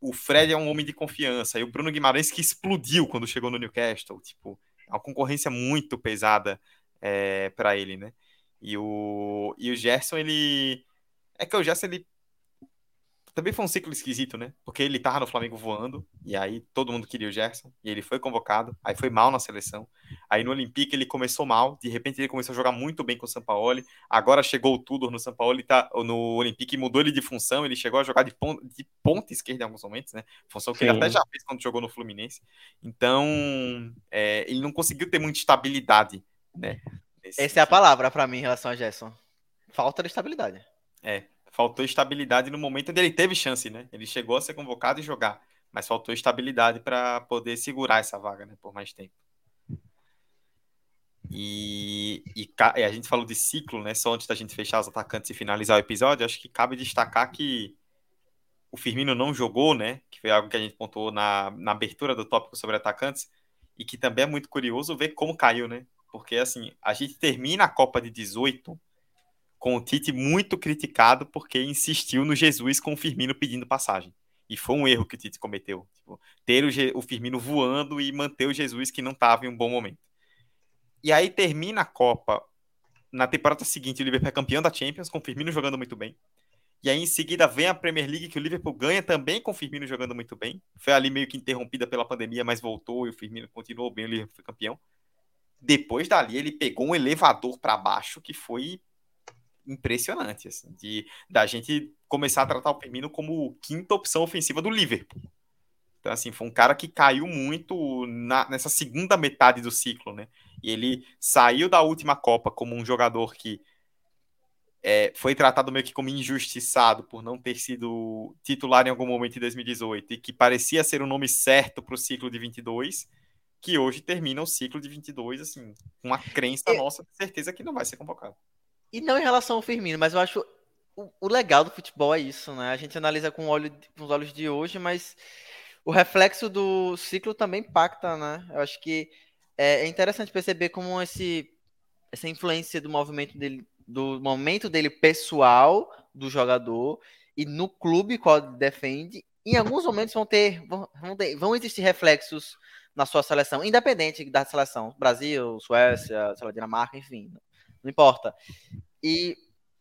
o Fred é um homem de confiança, e o Bruno Guimarães que explodiu quando chegou no Newcastle. Tipo, é uma concorrência muito pesada é, para ele, né? E o, e o Gerson, ele. É que o Gerson, ele. Também foi um ciclo esquisito, né? Porque ele tava no Flamengo voando, e aí todo mundo queria o Gerson, e ele foi convocado, aí foi mal na seleção. Aí no Olympique ele começou mal, de repente ele começou a jogar muito bem com o Sampaoli. Agora chegou o Tudor no Sampaoli, tá, no Olympique mudou ele de função, ele chegou a jogar de ponta, de ponta esquerda em alguns momentos, né? Função que Sim. ele até já fez quando jogou no Fluminense. Então, é, ele não conseguiu ter muita estabilidade, né? Essa é a palavra para mim em relação a Gerson. Falta de estabilidade. É, faltou estabilidade no momento onde ele teve chance, né? Ele chegou a ser convocado e jogar, mas faltou estabilidade para poder segurar essa vaga, né, por mais tempo. E, e, e, a gente falou de ciclo, né? Só antes da gente fechar os atacantes e finalizar o episódio, acho que cabe destacar que o Firmino não jogou, né? Que foi algo que a gente pontuou na, na abertura do tópico sobre atacantes, e que também é muito curioso ver como caiu, né? Porque, assim, a gente termina a Copa de 18 com o Tite muito criticado porque insistiu no Jesus com o Firmino pedindo passagem. E foi um erro que o Tite cometeu. Tipo, ter o, o Firmino voando e manter o Jesus que não estava em um bom momento. E aí termina a Copa. Na temporada seguinte, o Liverpool é campeão da Champions, com o Firmino jogando muito bem. E aí, em seguida, vem a Premier League, que o Liverpool ganha também com o Firmino jogando muito bem. Foi ali meio que interrompida pela pandemia, mas voltou e o Firmino continuou bem, o Liverpool foi campeão depois dali ele pegou um elevador para baixo que foi impressionante, assim, de da gente começar a tratar o Firmino como quinta opção ofensiva do Liverpool. Então, assim, foi um cara que caiu muito na, nessa segunda metade do ciclo, né? E ele saiu da última Copa como um jogador que é, foi tratado meio que como injustiçado por não ter sido titular em algum momento em 2018 e que parecia ser o nome certo para o ciclo de 22 que hoje termina o ciclo de 22, assim, com uma crença eu... nossa, certeza que não vai ser convocado. E não em relação ao Firmino, mas eu acho o, o legal do futebol é isso, né? A gente analisa com, olho, com os olhos de hoje, mas o reflexo do ciclo também impacta, né? Eu acho que é, é interessante perceber como esse, essa influência do movimento dele, do momento dele pessoal do jogador e no clube qual ele defende, em alguns momentos vão ter, vão, vão, ter, vão existir reflexos na sua seleção, independente da seleção, Brasil, Suécia, sei lá, Dinamarca, enfim, não importa. E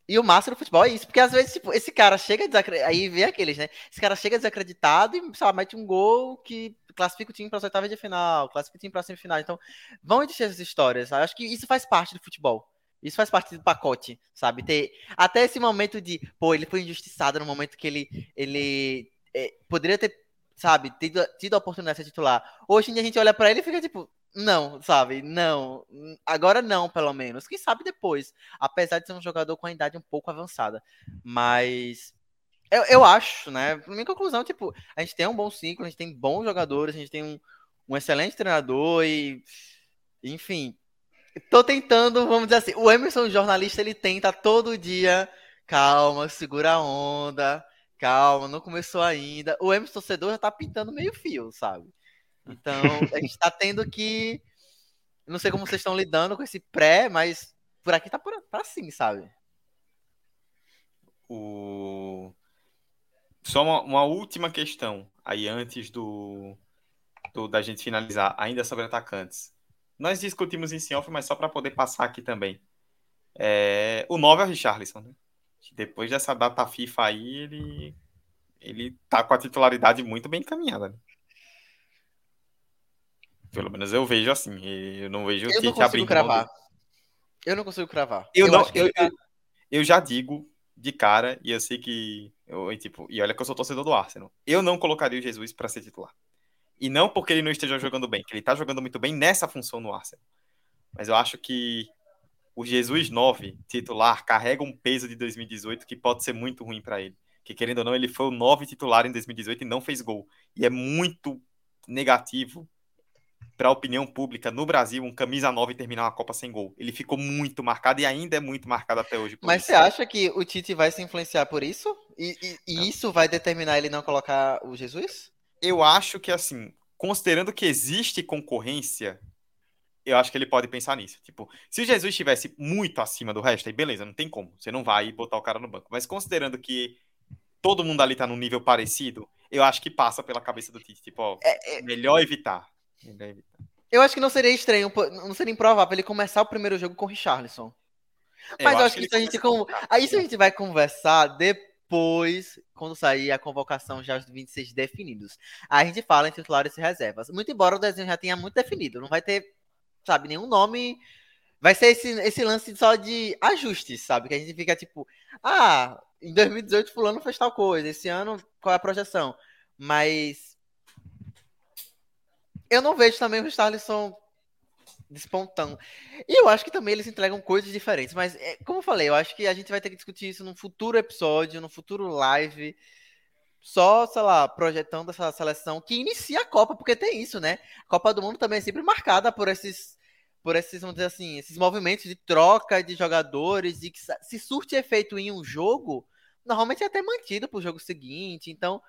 E o massa do futebol é isso, porque às vezes, tipo, esse cara chega desacreditado. Aí vem aqueles, né? Esse cara chega desacreditado e, sei lá, mete um gol que classifica o time para as oitavas de final, classifica o time para a semifinal. Então, vão existir essas histórias. Acho que isso faz parte do futebol. Isso faz parte do pacote, sabe? Ter até esse momento de, pô, ele foi injustiçado no momento que ele, ele é, poderia ter, sabe, tido, tido a oportunidade de ser titular. Hoje em dia a gente olha para ele e fica tipo, não, sabe? Não. Agora não, pelo menos. Quem sabe depois. Apesar de ser um jogador com a idade um pouco avançada. Mas. Eu, eu acho, né? Minha conclusão, tipo, a gente tem um bom ciclo, a gente tem bons jogadores, a gente tem um, um excelente treinador e. Enfim. Tô tentando, vamos dizer assim. O Emerson, jornalista, ele tenta todo dia. Calma, segura a onda. Calma, não começou ainda. O Emerson torcedor já tá pintando meio fio, sabe? Então, a gente tá tendo que. Não sei como vocês estão lidando com esse pré, mas por aqui tá por, tá assim, sabe? O... Só uma, uma, última questão aí antes do, do, da gente finalizar, ainda sobre atacantes. Nós discutimos em off, mas só para poder passar aqui também. É, o 9 é o Richarlison, né? Depois dessa data FIFA aí, ele, ele tá com a titularidade muito bem encaminhada. Né? Pelo menos eu vejo assim. Eu não vejo o Tite abrindo. Cravar. Eu não consigo cravar. Eu, eu não, eu, tá... eu, já digo de cara, e eu sei que. Eu, tipo, e olha que eu sou torcedor do Arsenal. Eu não colocaria o Jesus para ser titular. E não porque ele não esteja jogando bem, que ele tá jogando muito bem nessa função no Arsenal. Mas eu acho que o Jesus 9 titular carrega um peso de 2018 que pode ser muito ruim para ele. Que querendo ou não, ele foi o 9 titular em 2018 e não fez gol. E é muito negativo para a opinião pública no Brasil um camisa 9 terminar uma Copa sem gol. Ele ficou muito marcado e ainda é muito marcado até hoje. Mas isso. você acha que o Tite vai se influenciar por isso? E, e, e isso vai determinar ele não colocar o Jesus? Eu acho que, assim, considerando que existe concorrência, eu acho que ele pode pensar nisso. Tipo, se o Jesus estivesse muito acima do resto, aí beleza, não tem como. Você não vai botar o cara no banco. Mas considerando que todo mundo ali tá num nível parecido, eu acho que passa pela cabeça do Tite. Tipo, ó, é, é... melhor evitar. Eu acho que não seria estranho, não seria improvável ele começar o primeiro jogo com o Richarlison. Mas eu, eu acho que, isso a, gente com... Aí isso a gente vai conversar depois, quando sair a convocação já os 26 definidos. Aí a gente fala em titulares e reservas. Muito embora o desenho já tenha muito definido. Não vai ter, sabe, nenhum nome. Vai ser esse, esse lance só de ajustes, sabe? Que a gente fica tipo, ah, em 2018 fulano fez tal coisa. Esse ano, qual é a projeção? Mas eu não vejo também o Richarlison despontando. E eu acho que também eles entregam coisas diferentes. Mas, é, como eu falei, eu acho que a gente vai ter que discutir isso num futuro episódio, num futuro live. Só, sei lá, projetando essa seleção que inicia a Copa, porque tem isso, né? A Copa do Mundo também é sempre marcada por esses, por esses, vamos dizer assim, esses movimentos de troca de jogadores e que se surte efeito em um jogo, normalmente é até mantido para o jogo seguinte. Então,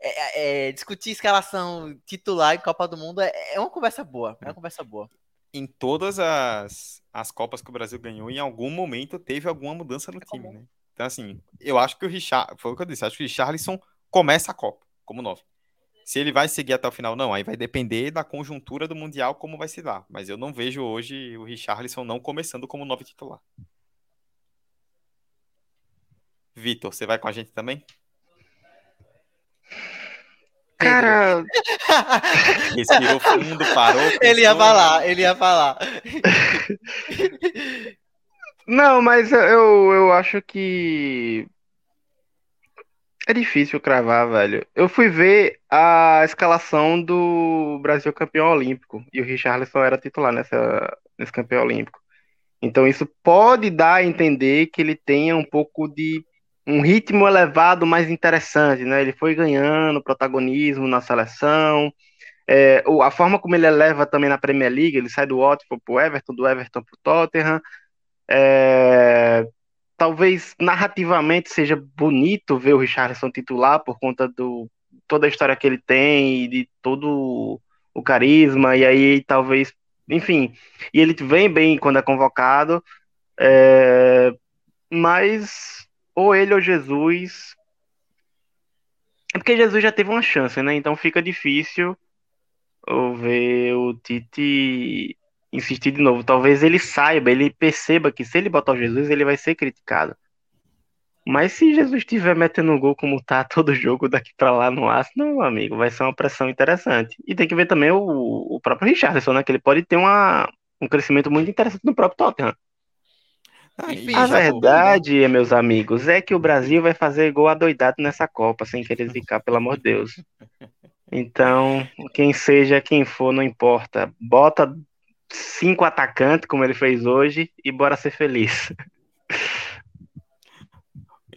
é, é, é, discutir escalação titular em Copa do Mundo é, é, uma conversa boa. É uma conversa boa. Em todas as, as Copas que o Brasil ganhou, em algum momento teve alguma mudança no é time, né? Então, assim, eu acho que o Richard. Foi o que eu disse, acho que o Richarlison começa a Copa como nove. Se ele vai seguir até o final, não, aí vai depender da conjuntura do Mundial, como vai se dar. Mas eu não vejo hoje o Richarlison não começando como nove titular. Vitor, você vai com a gente também? Cara. Respirou fundo, parou. Pensou... Ele ia falar, ele ia falar. Não, mas eu, eu acho que. É difícil cravar, velho. Eu fui ver a escalação do Brasil campeão olímpico e o Richarlison era titular nessa, nesse campeão olímpico. Então isso pode dar a entender que ele tenha um pouco de um ritmo elevado mais interessante, né? Ele foi ganhando protagonismo na seleção. É, a forma como ele eleva também na Premier League, ele sai do Watford para o Everton, do Everton para o Tottenham. É, talvez narrativamente seja bonito ver o Richardson titular por conta do toda a história que ele tem e de todo o carisma e aí talvez, enfim, e ele vem bem quando é convocado, é, mas ou ele ou Jesus. É porque Jesus já teve uma chance, né? Então fica difícil ver o Tite insistir de novo. Talvez ele saiba, ele perceba que se ele botar o Jesus, ele vai ser criticado. Mas se Jesus estiver metendo gol como tá todo jogo daqui para lá no Arsenal, amigo, vai ser uma pressão interessante. E tem que ver também o, o próprio Richardson, né? Que ele pode ter uma, um crescimento muito interessante no próprio Tottenham. Ah, Enfim, A já verdade, meus amigos, é que o Brasil vai fazer gol adoidado nessa Copa, sem querer ficar, pelo amor de Deus. Então, quem seja, quem for, não importa. Bota cinco atacantes, como ele fez hoje, e bora ser feliz.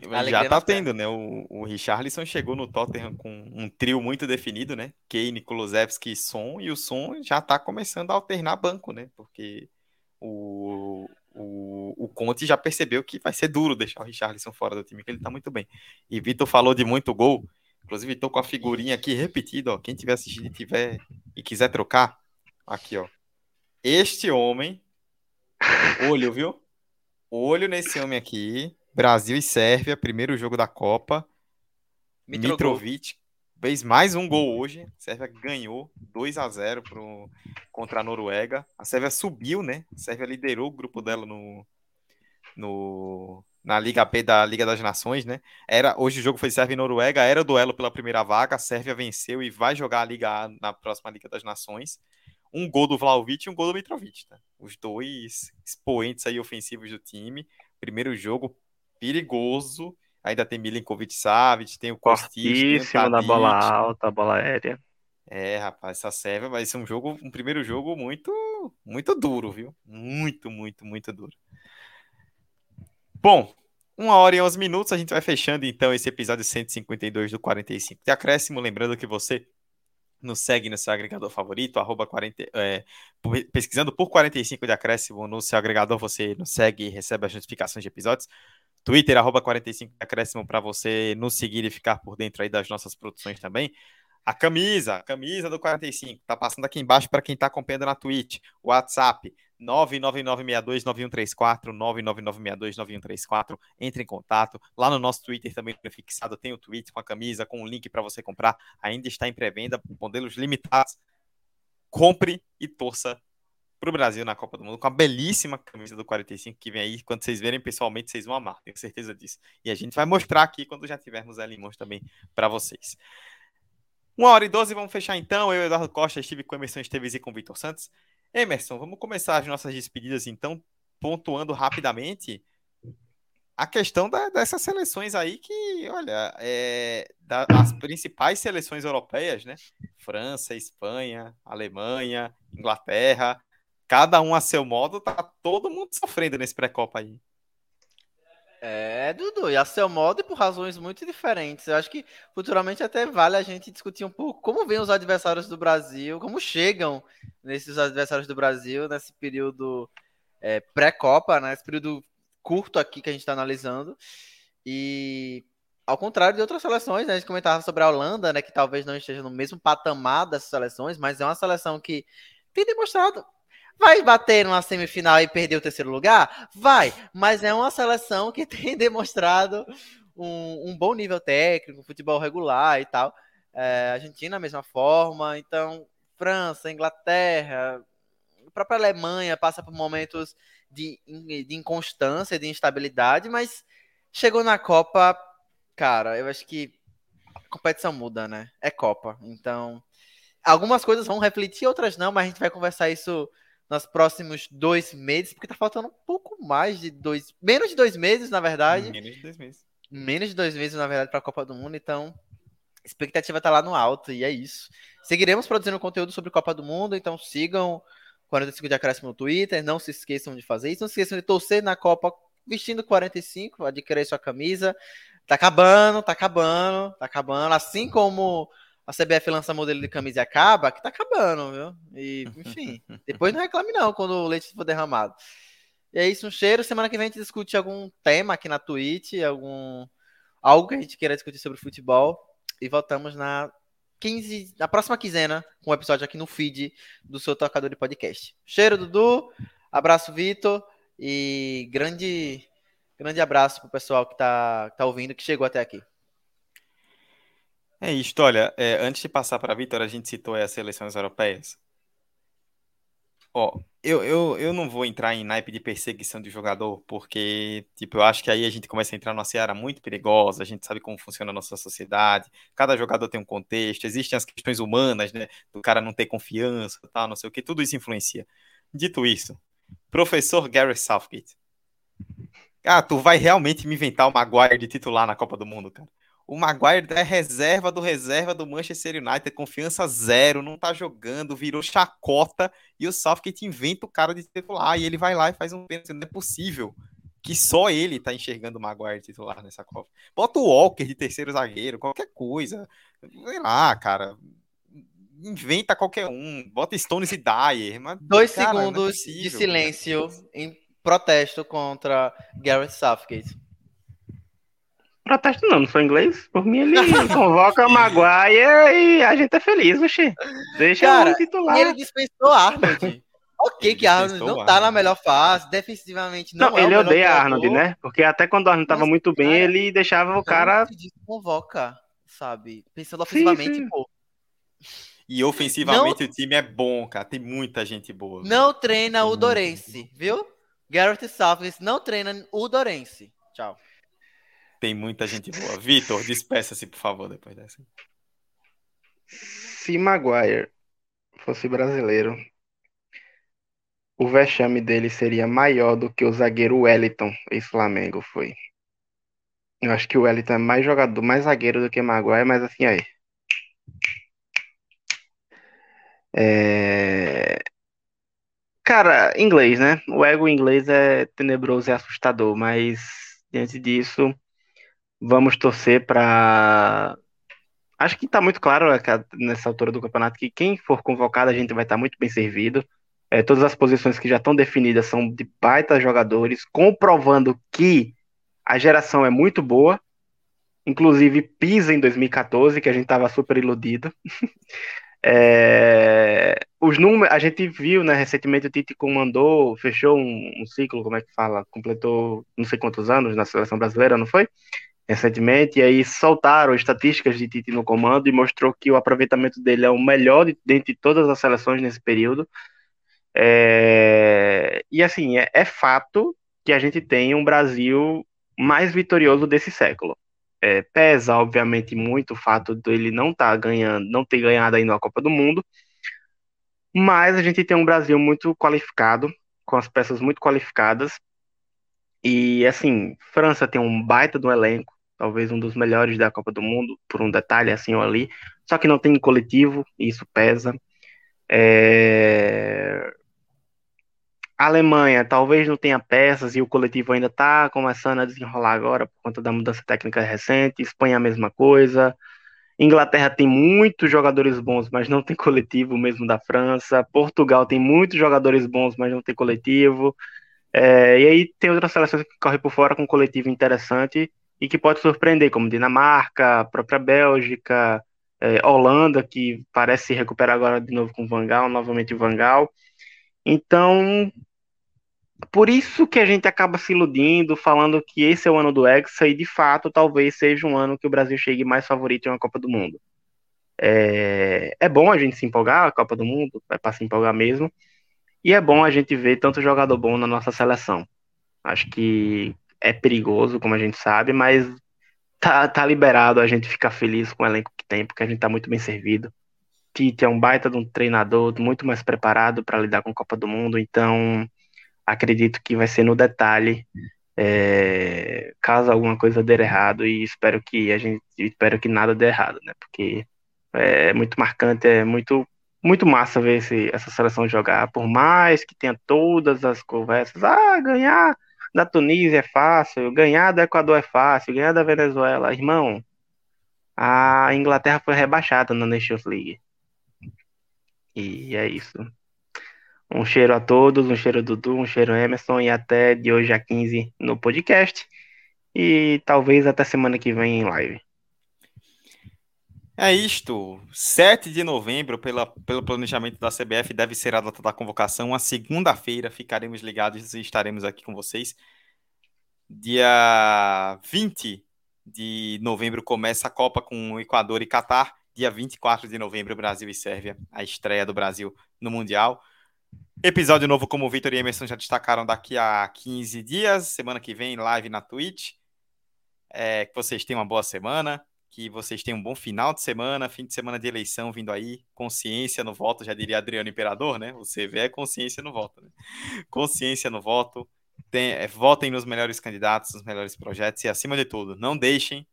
Alegria Já tá tendo, né? O, o Richarlison chegou no Tottenham com um trio muito definido, né? Kane, Kulusevski e Son, e o Son já tá começando a alternar banco, né? Porque o, o, o Conte já percebeu que vai ser duro deixar o Richarlison fora do time, que ele tá muito bem. E Vitor falou de muito gol, inclusive tô com a figurinha aqui repetida, ó. Quem tiver assistindo e tiver e quiser trocar, aqui, ó. Este homem, olho, viu? Olho nesse homem aqui. Brasil e Sérvia, primeiro jogo da Copa. Mitrovic fez mais um gol hoje. A Sérvia ganhou 2 a 0 pro, contra a Noruega. A Sérvia subiu, né? A Sérvia liderou o grupo dela no, no, na Liga B da Liga das Nações, né? Era, hoje o jogo foi Sérvia e Noruega, era o duelo pela primeira vaga. A Sérvia venceu e vai jogar a Liga A na próxima Liga das Nações. Um gol do Vlaovic e um gol do Mitrovic, tá? Os dois expoentes aí ofensivos do time. Primeiro jogo perigoso. Ainda tem Milinkovic Savic, tem o Kostic, tem o da bola alta, bola aérea. É, rapaz, essa Sérvia vai ser um jogo, um primeiro jogo muito, muito duro, viu? Muito, muito, muito duro. Bom, uma hora e 11 minutos, a gente vai fechando então esse episódio 152 do 45 de acréscimo. Lembrando que você nos segue no seu agregador favorito, arroba 40, é, pesquisando por 45 de acréscimo no seu agregador, você nos segue e recebe as notificações de episódios. Twitter, arroba 45 de acréscimo, para você nos seguir e ficar por dentro aí das nossas produções também. A camisa, a camisa do 45, tá passando aqui embaixo para quem tá acompanhando na Twitch. WhatsApp 999629134, 999629134. Entre em contato. Lá no nosso Twitter também fixado tem o tweet com a camisa, com o link para você comprar. Ainda está em pré-venda, modelos limitados. Compre e torça pro Brasil na Copa do Mundo com a belíssima camisa do 45 que vem aí. Quando vocês verem pessoalmente, vocês vão amar, tenho certeza disso. E a gente vai mostrar aqui quando já tivermos em mãos também para vocês. Uma hora e doze, vamos fechar então. Eu, Eduardo Costa, estive com Emerson Esteves e com Vitor Santos. Emerson, vamos começar as nossas despedidas então, pontuando rapidamente a questão da- dessas seleções aí que, olha, é, da- as principais seleções europeias, né? França, Espanha, Alemanha, Inglaterra, cada um a seu modo, tá todo mundo sofrendo nesse pré-copa aí. É, Dudu, e a seu modo e por razões muito diferentes. Eu acho que futuramente até vale a gente discutir um pouco como vêm os adversários do Brasil, como chegam nesses adversários do Brasil nesse período é, pré-copa, né? Esse período curto aqui que a gente está analisando. E ao contrário de outras seleções, né? A gente comentava sobre a Holanda, né? Que talvez não esteja no mesmo patamar dessas seleções, mas é uma seleção que tem demonstrado Vai bater numa semifinal e perder o terceiro lugar? Vai, mas é uma seleção que tem demonstrado um, um bom nível técnico, futebol regular e tal. É, Argentina, a mesma forma. Então, França, Inglaterra, a própria Alemanha passa por momentos de, de inconstância, de instabilidade, mas chegou na Copa, cara, eu acho que a competição muda, né? É Copa. Então, algumas coisas vão refletir, outras não, mas a gente vai conversar isso nos próximos dois meses, porque tá faltando um pouco mais de dois, menos de dois meses, na verdade, Menos de dois meses. menos de dois meses, na verdade, para a Copa do Mundo, então a expectativa tá lá no alto, e é isso. Seguiremos produzindo conteúdo sobre Copa do Mundo, então sigam 45 de acréscimo no Twitter, não se esqueçam de fazer isso, não se esqueçam de torcer na Copa vestindo 45, adquirir sua camisa. Tá acabando, tá acabando, tá acabando, assim como a CBF lança modelo de camisa e acaba, que tá acabando, viu? E, enfim, depois não reclame não quando o leite for derramado. E é isso, um cheiro. Semana que vem a gente discute algum tema aqui na Twitch, algum algo que a gente queira discutir sobre futebol. E voltamos na 15, na próxima quinzena, com um episódio aqui no feed do seu tocador de podcast. Cheiro, Dudu. Abraço, Vitor. E grande, grande abraço pro pessoal que tá, tá ouvindo, que chegou até aqui. É isto, olha, é, antes de passar para a Vitor, a gente citou as seleções europeias. Ó, eu, eu, eu não vou entrar em naipe de perseguição de jogador, porque, tipo, eu acho que aí a gente começa a entrar numa seara muito perigosa, a gente sabe como funciona a nossa sociedade, cada jogador tem um contexto, existem as questões humanas, né, do cara não ter confiança, tal, não sei o que, tudo isso influencia. Dito isso, professor Gary Southgate, ah, tu vai realmente me inventar o Maguire de titular na Copa do Mundo, cara? O Maguire é reserva do reserva do Manchester United, confiança zero, não tá jogando, virou chacota e o Southgate inventa o cara de titular e ele vai lá e faz um pênalti. Não é possível que só ele tá enxergando o Maguire titular nessa Copa. Bota o Walker de terceiro zagueiro, qualquer coisa. Sei lá, cara. Inventa qualquer um. Bota Stones e Dyer. Mas, Dois cara, é segundos possível, de silêncio em protesto contra Gareth Southgate. Protesto não, não sou inglês. Por mim, ele convoca o Maguire e a gente é feliz, oxê. Deixa Cara, o titular. E ele dispensou Arnold. ok, que Arnold não tá na melhor fase, defensivamente não, Não, é ele odeia jogador. Arnold, né? Porque até quando o Arnold tava Mas, muito bem, cara, ele deixava o cara. Não se desconvoca, sabe? Pensando ofensivamente, sim. pô. E ofensivamente o time é bom, cara. Tem muita gente boa. Não treina o Dorense, viu? Gareth Southgate não treina o Dorense. Tchau. Tem muita gente boa. Vitor, despeça-se, por favor, depois dessa. Se Maguire fosse brasileiro, o vexame dele seria maior do que o zagueiro Wellington, ex-Flamengo, foi. Eu acho que o Wellington é mais jogador, mais zagueiro do que Maguire, mas assim aí. É... Cara, inglês, né? O ego inglês é tenebroso e assustador, mas diante disso, vamos torcer para. Acho que tá muito claro é, nessa altura do campeonato que quem for convocado a gente vai estar muito bem servido. É, todas as posições que já estão definidas são de baita jogadores, comprovando que a geração é muito boa. Inclusive Pisa em 2014, que a gente estava super iludido. É, os números, a gente viu, né, recentemente o Tite comandou, fechou um, um, ciclo, como é que fala? Completou não sei quantos anos na seleção brasileira, não foi? Recentemente, e aí soltaram estatísticas de Tite no comando e mostrou que o aproveitamento dele é o melhor de, dentre todas as seleções nesse período. É, e assim, é, é fato que a gente tem um Brasil mais vitorioso desse século. É, pesa, obviamente, muito o fato dele não tá ganhando, não ter ganhado ainda a Copa do Mundo, mas a gente tem um Brasil muito qualificado, com as peças muito qualificadas, e assim, França tem um baita do elenco, talvez um dos melhores da Copa do Mundo, por um detalhe assim ou ali, só que não tem coletivo, e isso pesa. É... A Alemanha talvez não tenha peças e o coletivo ainda está começando a desenrolar agora por conta da mudança técnica recente. Espanha a mesma coisa. Inglaterra tem muitos jogadores bons, mas não tem coletivo mesmo da França. Portugal tem muitos jogadores bons, mas não tem coletivo. É, e aí tem outras seleções que correm por fora com um coletivo interessante e que pode surpreender, como Dinamarca, a própria Bélgica, é, Holanda, que parece se recuperar agora de novo com Vangal, novamente Vangal. Então, por isso que a gente acaba se iludindo, falando que esse é o ano do Hexa, e de fato talvez seja um ano que o Brasil chegue mais favorito em uma Copa do Mundo. É, é bom a gente se empolgar, a Copa do Mundo, é para se empolgar mesmo, e é bom a gente ver tanto jogador bom na nossa seleção. Acho que é perigoso, como a gente sabe, mas tá, tá liberado a gente ficar feliz com o elenco que tem, porque a gente tá muito bem servido. Tite é um baita de um treinador muito mais preparado para lidar com a Copa do Mundo, então acredito que vai ser no detalhe é, caso alguma coisa der errado e espero que a gente espero que nada dê errado, né? Porque é muito marcante, é muito muito massa ver esse, essa seleção jogar, por mais que tenha todas as conversas, ah, ganhar da Tunísia é fácil, ganhar do Equador é fácil, ganhar da Venezuela, irmão. A Inglaterra foi rebaixada na Nations League. E é isso. Um cheiro a todos, um cheiro Dudu, um cheiro Emerson e até de hoje a 15 no podcast. E talvez até semana que vem em live. É isto. 7 de novembro, pela, pelo planejamento da CBF, deve ser a data da convocação. A segunda-feira ficaremos ligados e estaremos aqui com vocês. Dia 20 de novembro começa a Copa com Equador e Catar. Dia 24 de novembro, Brasil e Sérvia, a estreia do Brasil no Mundial. Episódio novo, como o Vitor e Emerson já destacaram, daqui a 15 dias. Semana que vem, live na Twitch. É, que vocês tenham uma boa semana. Que vocês tenham um bom final de semana, fim de semana de eleição vindo aí. Consciência no voto, já diria Adriano Imperador, né? O CV é consciência no voto. Né? Consciência no voto. Tem, é, votem nos melhores candidatos, nos melhores projetos e, acima de tudo, não deixem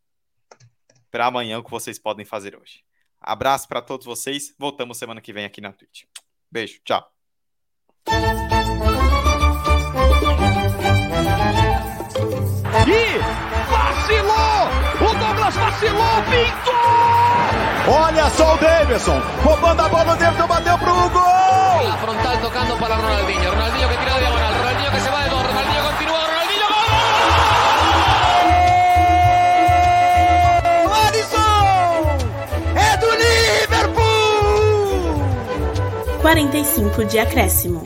para amanhã o que vocês podem fazer hoje. Abraço para todos vocês. Voltamos semana que vem aqui na Twitch. Beijo, tchau. E vacilou! O Douglas vacilou, pintou! Olha só o Davidson, roubando a bola, o Davidson bateu pro gol! La frontal tocando para Ronaldinho. Ronaldinho que tira de diagonal. Ronaldinho que se va de dos. Ronaldinho continúa. Ronaldinho gol. Alisson! É do Liverpool! 45 de acréscimo.